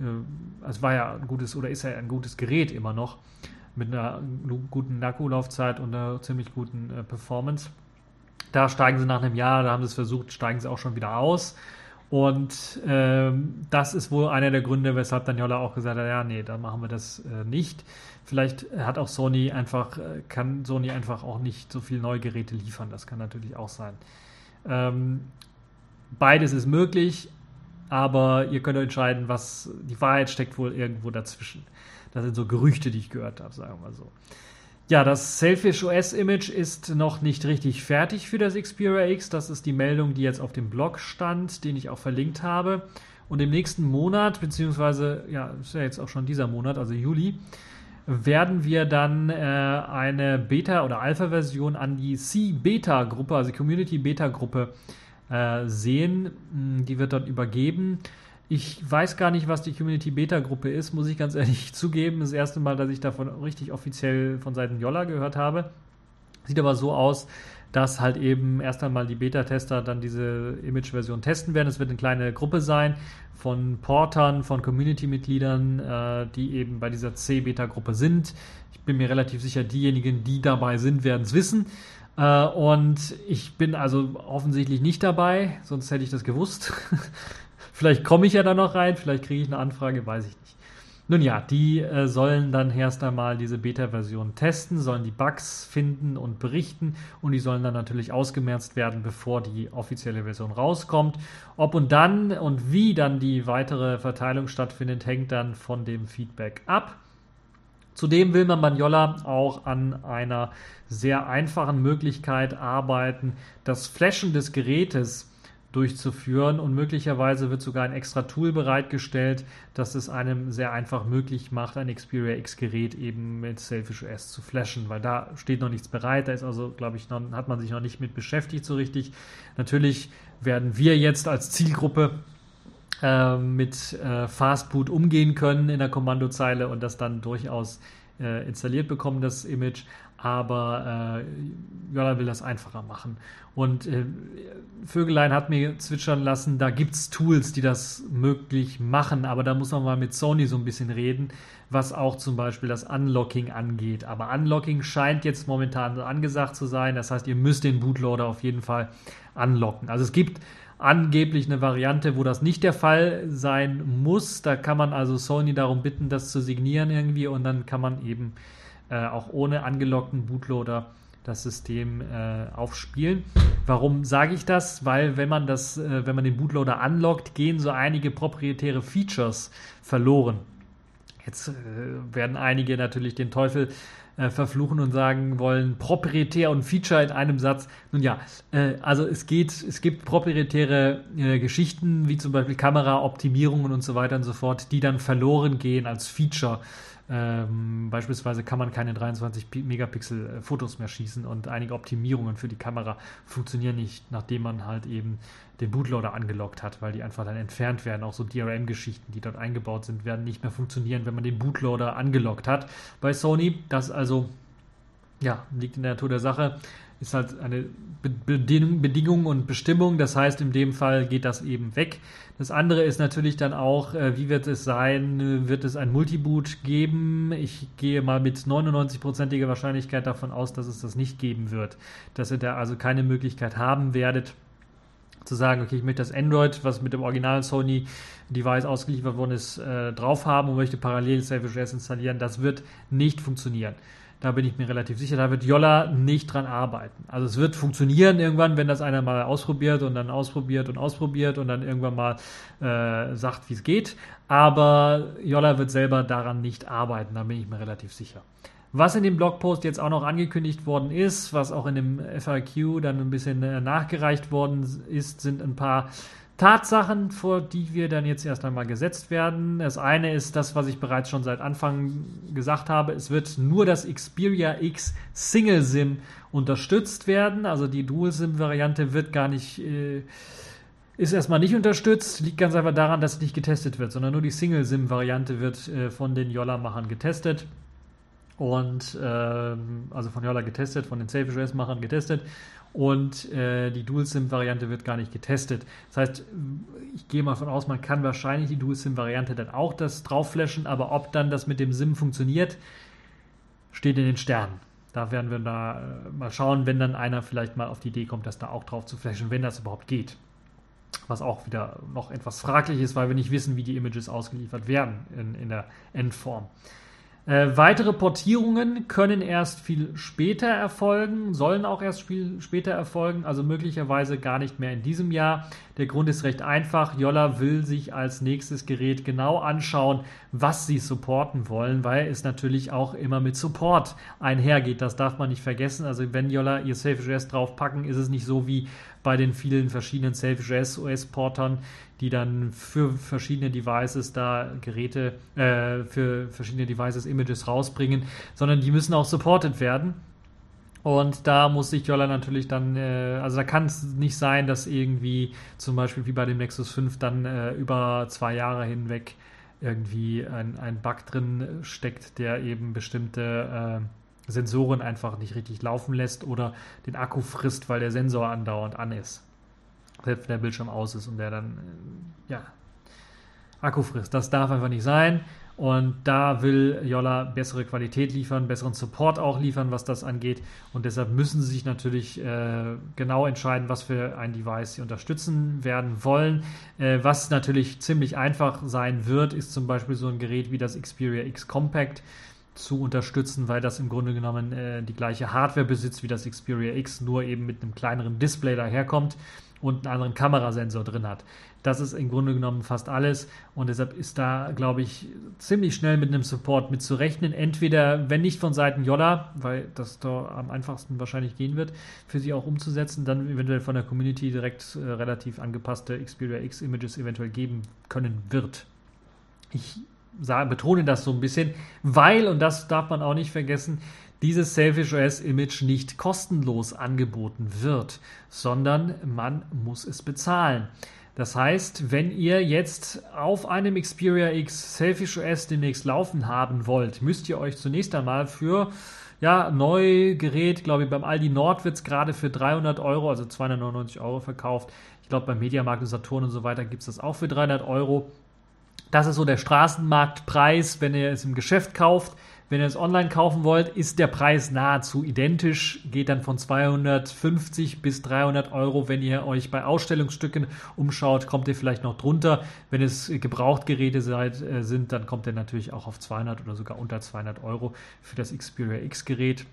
Äh, es war ja ein gutes oder ist ja ein gutes Gerät immer noch mit einer guten Akkulaufzeit und einer ziemlich guten äh, Performance. Da steigen sie nach einem Jahr, da haben sie es versucht, steigen sie auch schon wieder aus. Und ähm, das ist wohl einer der Gründe, weshalb Daniela auch gesagt hat, ja, nee, dann machen wir das äh, nicht. Vielleicht hat auch Sony einfach, äh, kann Sony einfach auch nicht so viel neue Geräte liefern. Das kann natürlich auch sein. Ähm, beides ist möglich, aber ihr könnt entscheiden, was die Wahrheit steckt wohl irgendwo dazwischen. Das sind so Gerüchte, die ich gehört habe, sagen wir mal so. Ja, das Selfish OS Image ist noch nicht richtig fertig für das Xperia X. Das ist die Meldung, die jetzt auf dem Blog stand, den ich auch verlinkt habe. Und im nächsten Monat, beziehungsweise, ja, ist ja jetzt auch schon dieser Monat, also Juli, werden wir dann äh, eine Beta- oder Alpha-Version an die C-Beta-Gruppe, also Community-Beta-Gruppe, äh, sehen. Die wird dort übergeben. Ich weiß gar nicht, was die Community Beta Gruppe ist, muss ich ganz ehrlich zugeben. Das erste Mal, dass ich davon richtig offiziell von Seiten Jolla gehört habe. Sieht aber so aus, dass halt eben erst einmal die Beta-Tester dann diese Image-Version testen werden. Es wird eine kleine Gruppe sein von Portern, von Community-Mitgliedern, äh, die eben bei dieser C-Beta-Gruppe sind. Ich bin mir relativ sicher, diejenigen, die dabei sind, werden es wissen. Äh, und ich bin also offensichtlich nicht dabei, sonst hätte ich das gewusst. Vielleicht komme ich ja da noch rein, vielleicht kriege ich eine Anfrage, weiß ich nicht. Nun ja, die äh, sollen dann erst einmal diese Beta-Version testen, sollen die Bugs finden und berichten und die sollen dann natürlich ausgemerzt werden, bevor die offizielle Version rauskommt. Ob und dann und wie dann die weitere Verteilung stattfindet, hängt dann von dem Feedback ab. Zudem will man Magnola auch an einer sehr einfachen Möglichkeit arbeiten, das Flashen des Gerätes durchzuführen und möglicherweise wird sogar ein extra Tool bereitgestellt, das es einem sehr einfach möglich macht, ein Xperia X Gerät eben mit Selfish OS zu flashen, weil da steht noch nichts bereit, da ist also, glaube ich, noch, hat man sich noch nicht mit beschäftigt so richtig. Natürlich werden wir jetzt als Zielgruppe äh, mit äh, Fastboot umgehen können in der Kommandozeile und das dann durchaus äh, installiert bekommen, das Image aber äh, Jolla will das einfacher machen. Und äh, Vögelein hat mir zwitschern lassen, da gibt es Tools, die das möglich machen, aber da muss man mal mit Sony so ein bisschen reden, was auch zum Beispiel das Unlocking angeht. Aber Unlocking scheint jetzt momentan angesagt zu sein, das heißt, ihr müsst den Bootloader auf jeden Fall unlocken. Also es gibt angeblich eine Variante, wo das nicht der Fall sein muss. Da kann man also Sony darum bitten, das zu signieren irgendwie und dann kann man eben äh, auch ohne angelockten Bootloader das System äh, aufspielen. Warum sage ich das? Weil wenn man das, äh, wenn man den Bootloader unlockt, gehen so einige proprietäre Features verloren. Jetzt äh, werden einige natürlich den Teufel äh, verfluchen und sagen wollen, proprietär und Feature in einem Satz. Nun ja, äh, also es geht, es gibt proprietäre äh, Geschichten, wie zum Beispiel Kameraoptimierungen und so weiter und so fort, die dann verloren gehen als Feature ähm, beispielsweise kann man keine 23 Megapixel äh, Fotos mehr schießen und einige Optimierungen für die Kamera funktionieren nicht, nachdem man halt eben den Bootloader angelockt hat, weil die einfach dann entfernt werden. Auch so DRM-Geschichten, die dort eingebaut sind, werden nicht mehr funktionieren, wenn man den Bootloader angelockt hat. Bei Sony, das also ja, liegt in der Natur der Sache, ist halt eine Bedingung und Bestimmung. Das heißt, in dem Fall geht das eben weg. Das andere ist natürlich dann auch, äh, wie wird es sein? Wird es ein Multiboot geben? Ich gehe mal mit 99%iger Wahrscheinlichkeit davon aus, dass es das nicht geben wird. Dass ihr da also keine Möglichkeit haben werdet, zu sagen, okay, ich möchte das Android, was mit dem originalen Sony Device ausgeliefert worden ist, äh, drauf haben und möchte parallel Selfish OS installieren. Das wird nicht funktionieren. Da bin ich mir relativ sicher. Da wird Jolla nicht dran arbeiten. Also es wird funktionieren irgendwann, wenn das einer mal ausprobiert und dann ausprobiert und ausprobiert und dann irgendwann mal äh, sagt, wie es geht. Aber Jolla wird selber daran nicht arbeiten. Da bin ich mir relativ sicher. Was in dem Blogpost jetzt auch noch angekündigt worden ist, was auch in dem FAQ dann ein bisschen äh, nachgereicht worden ist, sind ein paar Tatsachen, vor die wir dann jetzt erst einmal gesetzt werden. Das eine ist das, was ich bereits schon seit Anfang gesagt habe. Es wird nur das Xperia X Single SIM unterstützt werden. Also die Dual SIM Variante wird gar nicht, äh, ist erstmal nicht unterstützt. Liegt ganz einfach daran, dass es nicht getestet wird, sondern nur die Single SIM Variante wird äh, von den Jolla-Machern getestet. und ähm, also von Yola getestet, von den Selfish OS-Machern getestet und äh, die Dual-SIM-Variante wird gar nicht getestet. Das heißt, ich gehe mal von aus, man kann wahrscheinlich die Dual-SIM-Variante dann auch das draufflashen, aber ob dann das mit dem SIM funktioniert, steht in den Sternen. Da werden wir da äh, mal schauen, wenn dann einer vielleicht mal auf die Idee kommt, das da auch drauf zu flashen, wenn das überhaupt geht. Was auch wieder noch etwas fraglich ist, weil wir nicht wissen, wie die Images ausgeliefert werden in, in der Endform. Äh, weitere Portierungen können erst viel später erfolgen, sollen auch erst viel später erfolgen, also möglicherweise gar nicht mehr in diesem Jahr. Der Grund ist recht einfach. Yolla will sich als nächstes Gerät genau anschauen, was sie supporten wollen, weil es natürlich auch immer mit Support einhergeht. Das darf man nicht vergessen. Also wenn Yolla ihr Selfish draufpacken, ist es nicht so wie bei den vielen verschiedenen Selfish OS-Portern, die dann für verschiedene Devices da Geräte, äh, für verschiedene Devices Images rausbringen, sondern die müssen auch supported werden. Und da muss sich Jolla natürlich dann, äh, also da kann es nicht sein, dass irgendwie zum Beispiel wie bei dem Nexus 5 dann äh, über zwei Jahre hinweg irgendwie ein, ein Bug drin steckt, der eben bestimmte äh, Sensoren einfach nicht richtig laufen lässt oder den Akku frisst, weil der Sensor andauernd an ist selbst wenn der Bildschirm aus ist und der dann äh, ja, Akku frisst. Das darf einfach nicht sein. Und da will Yolla bessere Qualität liefern, besseren Support auch liefern, was das angeht. Und deshalb müssen sie sich natürlich äh, genau entscheiden, was für ein Device sie unterstützen werden wollen. Äh, was natürlich ziemlich einfach sein wird, ist zum Beispiel so ein Gerät wie das Xperia X Compact zu unterstützen, weil das im Grunde genommen äh, die gleiche Hardware besitzt wie das Xperia X, nur eben mit einem kleineren Display daherkommt und einen anderen Kamerasensor drin hat. Das ist im Grunde genommen fast alles und deshalb ist da, glaube ich, ziemlich schnell mit einem Support mitzurechnen. Entweder, wenn nicht von Seiten Yolla, weil das da am einfachsten wahrscheinlich gehen wird, für sie auch umzusetzen, dann eventuell von der Community direkt äh, relativ angepasste Xperia X Images eventuell geben können wird. Ich sage, betone das so ein bisschen, weil, und das darf man auch nicht vergessen, dieses Selfish OS Image nicht kostenlos angeboten wird, sondern man muss es bezahlen. Das heißt, wenn ihr jetzt auf einem Xperia X Selfish OS demnächst laufen haben wollt, müsst ihr euch zunächst einmal für ja, Neugerät, glaube ich, beim Aldi Nord wird es gerade für 300 Euro, also 299 Euro verkauft. Ich glaube, beim Mediamarkt und Saturn und so weiter gibt es das auch für 300 Euro. Das ist so der Straßenmarktpreis, wenn ihr es im Geschäft kauft. Wenn ihr es online kaufen wollt, ist der Preis nahezu identisch, geht dann von 250 bis 300 Euro. Wenn ihr euch bei Ausstellungsstücken umschaut, kommt ihr vielleicht noch drunter. Wenn es Gebrauchtgeräte seid, äh, sind, dann kommt ihr natürlich auch auf 200 oder sogar unter 200 Euro für das Xperia X-Gerät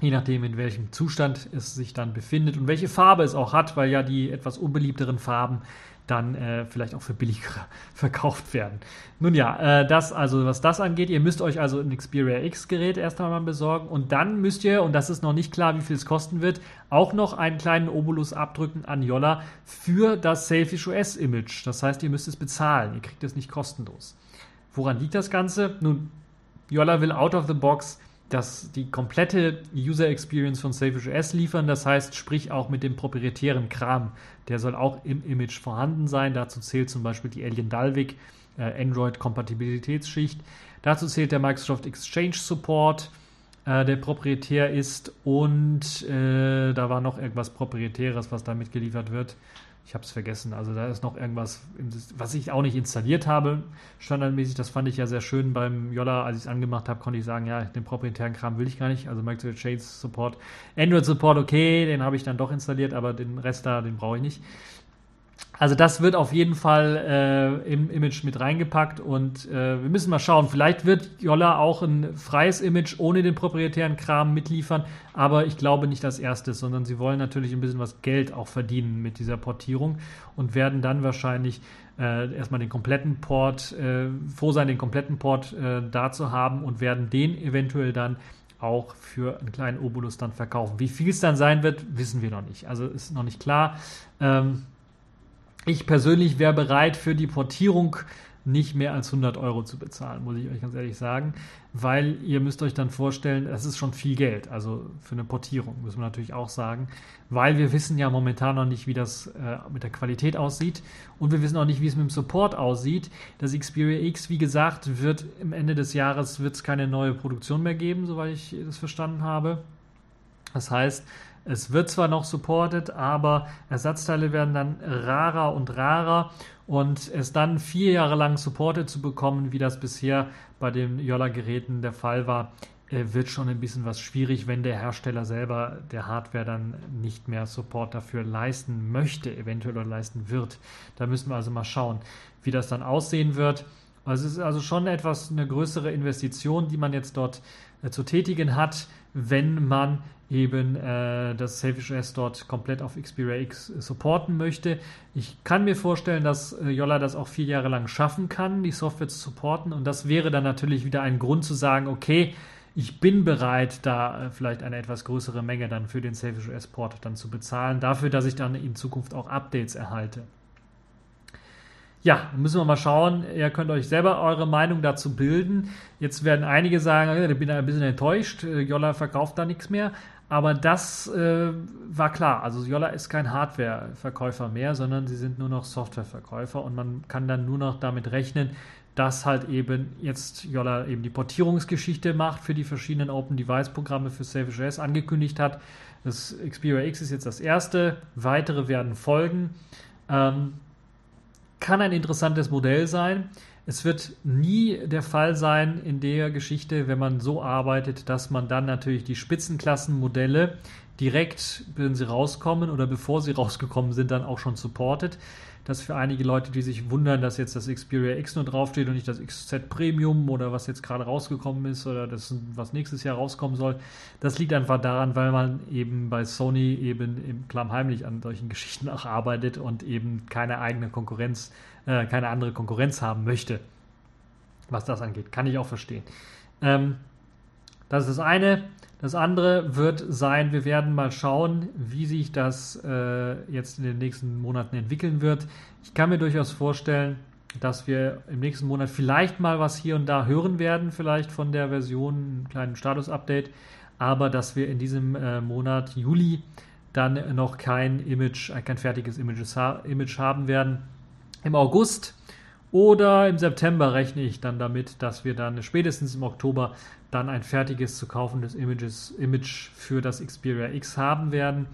je nachdem, in welchem Zustand es sich dann befindet und welche Farbe es auch hat, weil ja die etwas unbeliebteren Farben dann äh, vielleicht auch für billiger verkauft werden. Nun ja, äh, das also, was das angeht, ihr müsst euch also ein Xperia X-Gerät erst einmal besorgen und dann müsst ihr, und das ist noch nicht klar, wie viel es kosten wird, auch noch einen kleinen Obolus abdrücken an Yolla für das Selfish OS-Image. Das heißt, ihr müsst es bezahlen, ihr kriegt es nicht kostenlos. Woran liegt das Ganze? Nun, Yolla will out of the box das die komplette User Experience von Selfish OS liefern. Das heißt, sprich auch mit dem proprietären Kram. Der soll auch im Image vorhanden sein. Dazu zählt zum Beispiel die Alien Dalvik äh, Android-Kompatibilitätsschicht. Dazu zählt der Microsoft Exchange Support, äh, der proprietär ist. Und äh, da war noch irgendwas Proprietäres, was da mitgeliefert wird. Ich habe es vergessen. Also da ist noch irgendwas, was ich auch nicht installiert habe, standardmäßig. Das fand ich ja sehr schön beim Yolla, als ich es angemacht habe, konnte ich sagen, ja, den proprietären Kram will ich gar nicht. Also Microsoft Shades Support, Android Support, okay, den habe ich dann doch installiert, aber den Rest da, den brauche ich nicht. Also das wird auf jeden Fall äh, im Image mit reingepackt und äh, wir müssen mal schauen. Vielleicht wird Yolla auch ein freies Image ohne den proprietären Kram mitliefern, aber ich glaube nicht als erstes, sondern sie wollen natürlich ein bisschen was Geld auch verdienen mit dieser Portierung und werden dann wahrscheinlich äh, erstmal den kompletten Port, äh, froh sein, den kompletten Port äh, da zu haben und werden den eventuell dann auch für einen kleinen Obolus dann verkaufen. Wie viel es dann sein wird, wissen wir noch nicht. Also ist noch nicht klar. Ähm, ich persönlich wäre bereit für die Portierung nicht mehr als 100 Euro zu bezahlen, muss ich euch ganz ehrlich sagen, weil ihr müsst euch dann vorstellen, das ist schon viel Geld, also für eine Portierung, müssen wir natürlich auch sagen, weil wir wissen ja momentan noch nicht, wie das äh, mit der Qualität aussieht und wir wissen auch nicht, wie es mit dem Support aussieht. Das Xperia X, wie gesagt, wird im Ende des Jahres wird es keine neue Produktion mehr geben, soweit ich das verstanden habe. Das heißt, es wird zwar noch supported, aber Ersatzteile werden dann rarer und rarer und es dann vier Jahre lang supported zu bekommen, wie das bisher bei den Yolla-Geräten der Fall war, äh, wird schon ein bisschen was schwierig, wenn der Hersteller selber der Hardware dann nicht mehr Support dafür leisten möchte, eventuell oder leisten wird. Da müssen wir also mal schauen, wie das dann aussehen wird. Also es ist also schon etwas eine größere Investition, die man jetzt dort äh, zu tätigen hat, wenn man eben äh, das Selfish OS dort komplett auf Xperia X supporten möchte. Ich kann mir vorstellen, dass äh, Yolla das auch vier Jahre lang schaffen kann, die Software zu supporten. Und das wäre dann natürlich wieder ein Grund zu sagen, okay, ich bin bereit, da äh, vielleicht eine etwas größere Menge dann für den Selfish OS Port dann zu bezahlen, dafür, dass ich dann in Zukunft auch Updates erhalte. Ja, müssen wir mal schauen. Ihr könnt euch selber eure Meinung dazu bilden. Jetzt werden einige sagen, ich bin ein bisschen enttäuscht, Jolla verkauft da nichts mehr. Aber das äh, war klar. Also Jolla ist kein Hardware-Verkäufer mehr, sondern sie sind nur noch Software-Verkäufer und man kann dann nur noch damit rechnen, dass halt eben jetzt Jolla eben die Portierungsgeschichte macht für die verschiedenen Open-Device-Programme für Selfish OS angekündigt hat. Das Xperia X ist jetzt das erste, weitere werden folgen. Ähm, kann ein interessantes Modell sein. Es wird nie der Fall sein in der Geschichte, wenn man so arbeitet, dass man dann natürlich die Spitzenklassenmodelle direkt, wenn sie rauskommen oder bevor sie rausgekommen sind, dann auch schon supportet. Das für einige Leute, die sich wundern, dass jetzt das Xperia X nur draufsteht und nicht das XZ Premium oder was jetzt gerade rausgekommen ist oder das, was nächstes Jahr rauskommen soll. Das liegt einfach daran, weil man eben bei Sony eben im klammheimlich an solchen Geschichten auch arbeitet und eben keine eigene Konkurrenz, äh, keine andere Konkurrenz haben möchte, was das angeht. Kann ich auch verstehen. Ähm, das ist das eine. Das andere wird sein, wir werden mal schauen, wie sich das äh, jetzt in den nächsten Monaten entwickeln wird. Ich kann mir durchaus vorstellen, dass wir im nächsten Monat vielleicht mal was hier und da hören werden, vielleicht von der Version, einen kleinen Status-Update, aber dass wir in diesem äh, Monat Juli dann noch kein Image, äh, kein fertiges Image, Image haben werden. Im August oder im September rechne ich dann damit, dass wir dann spätestens im Oktober dann ein fertiges zu kaufendes Images, Image für das Xperia X haben werden.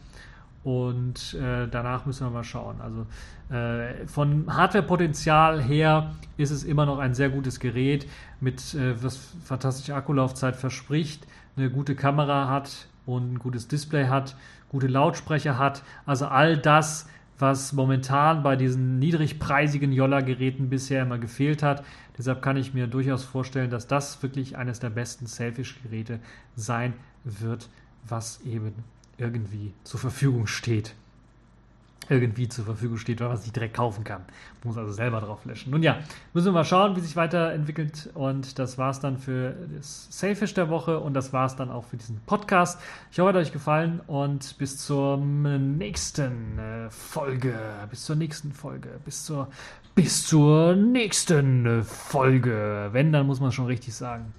Und äh, danach müssen wir mal schauen. Also äh, von Hardware-Potenzial her ist es immer noch ein sehr gutes Gerät, mit äh, was fantastische Akkulaufzeit verspricht, eine gute Kamera hat und ein gutes Display hat, gute Lautsprecher hat. Also all das, was momentan bei diesen niedrigpreisigen Jolla-Geräten bisher immer gefehlt hat. Deshalb kann ich mir durchaus vorstellen, dass das wirklich eines der besten Selfish-Geräte sein wird, was eben irgendwie zur Verfügung steht irgendwie zur Verfügung steht, man es nicht direkt kaufen kann. Muss also selber drauf löschen. Nun ja, müssen wir mal schauen, wie sich weiterentwickelt. Und das war es dann für das Sailfish der Woche und das war es dann auch für diesen Podcast. Ich hoffe, es hat euch gefallen und bis zur nächsten äh, Folge. Bis zur nächsten Folge. Bis zur, bis zur nächsten Folge. Wenn, dann muss man schon richtig sagen.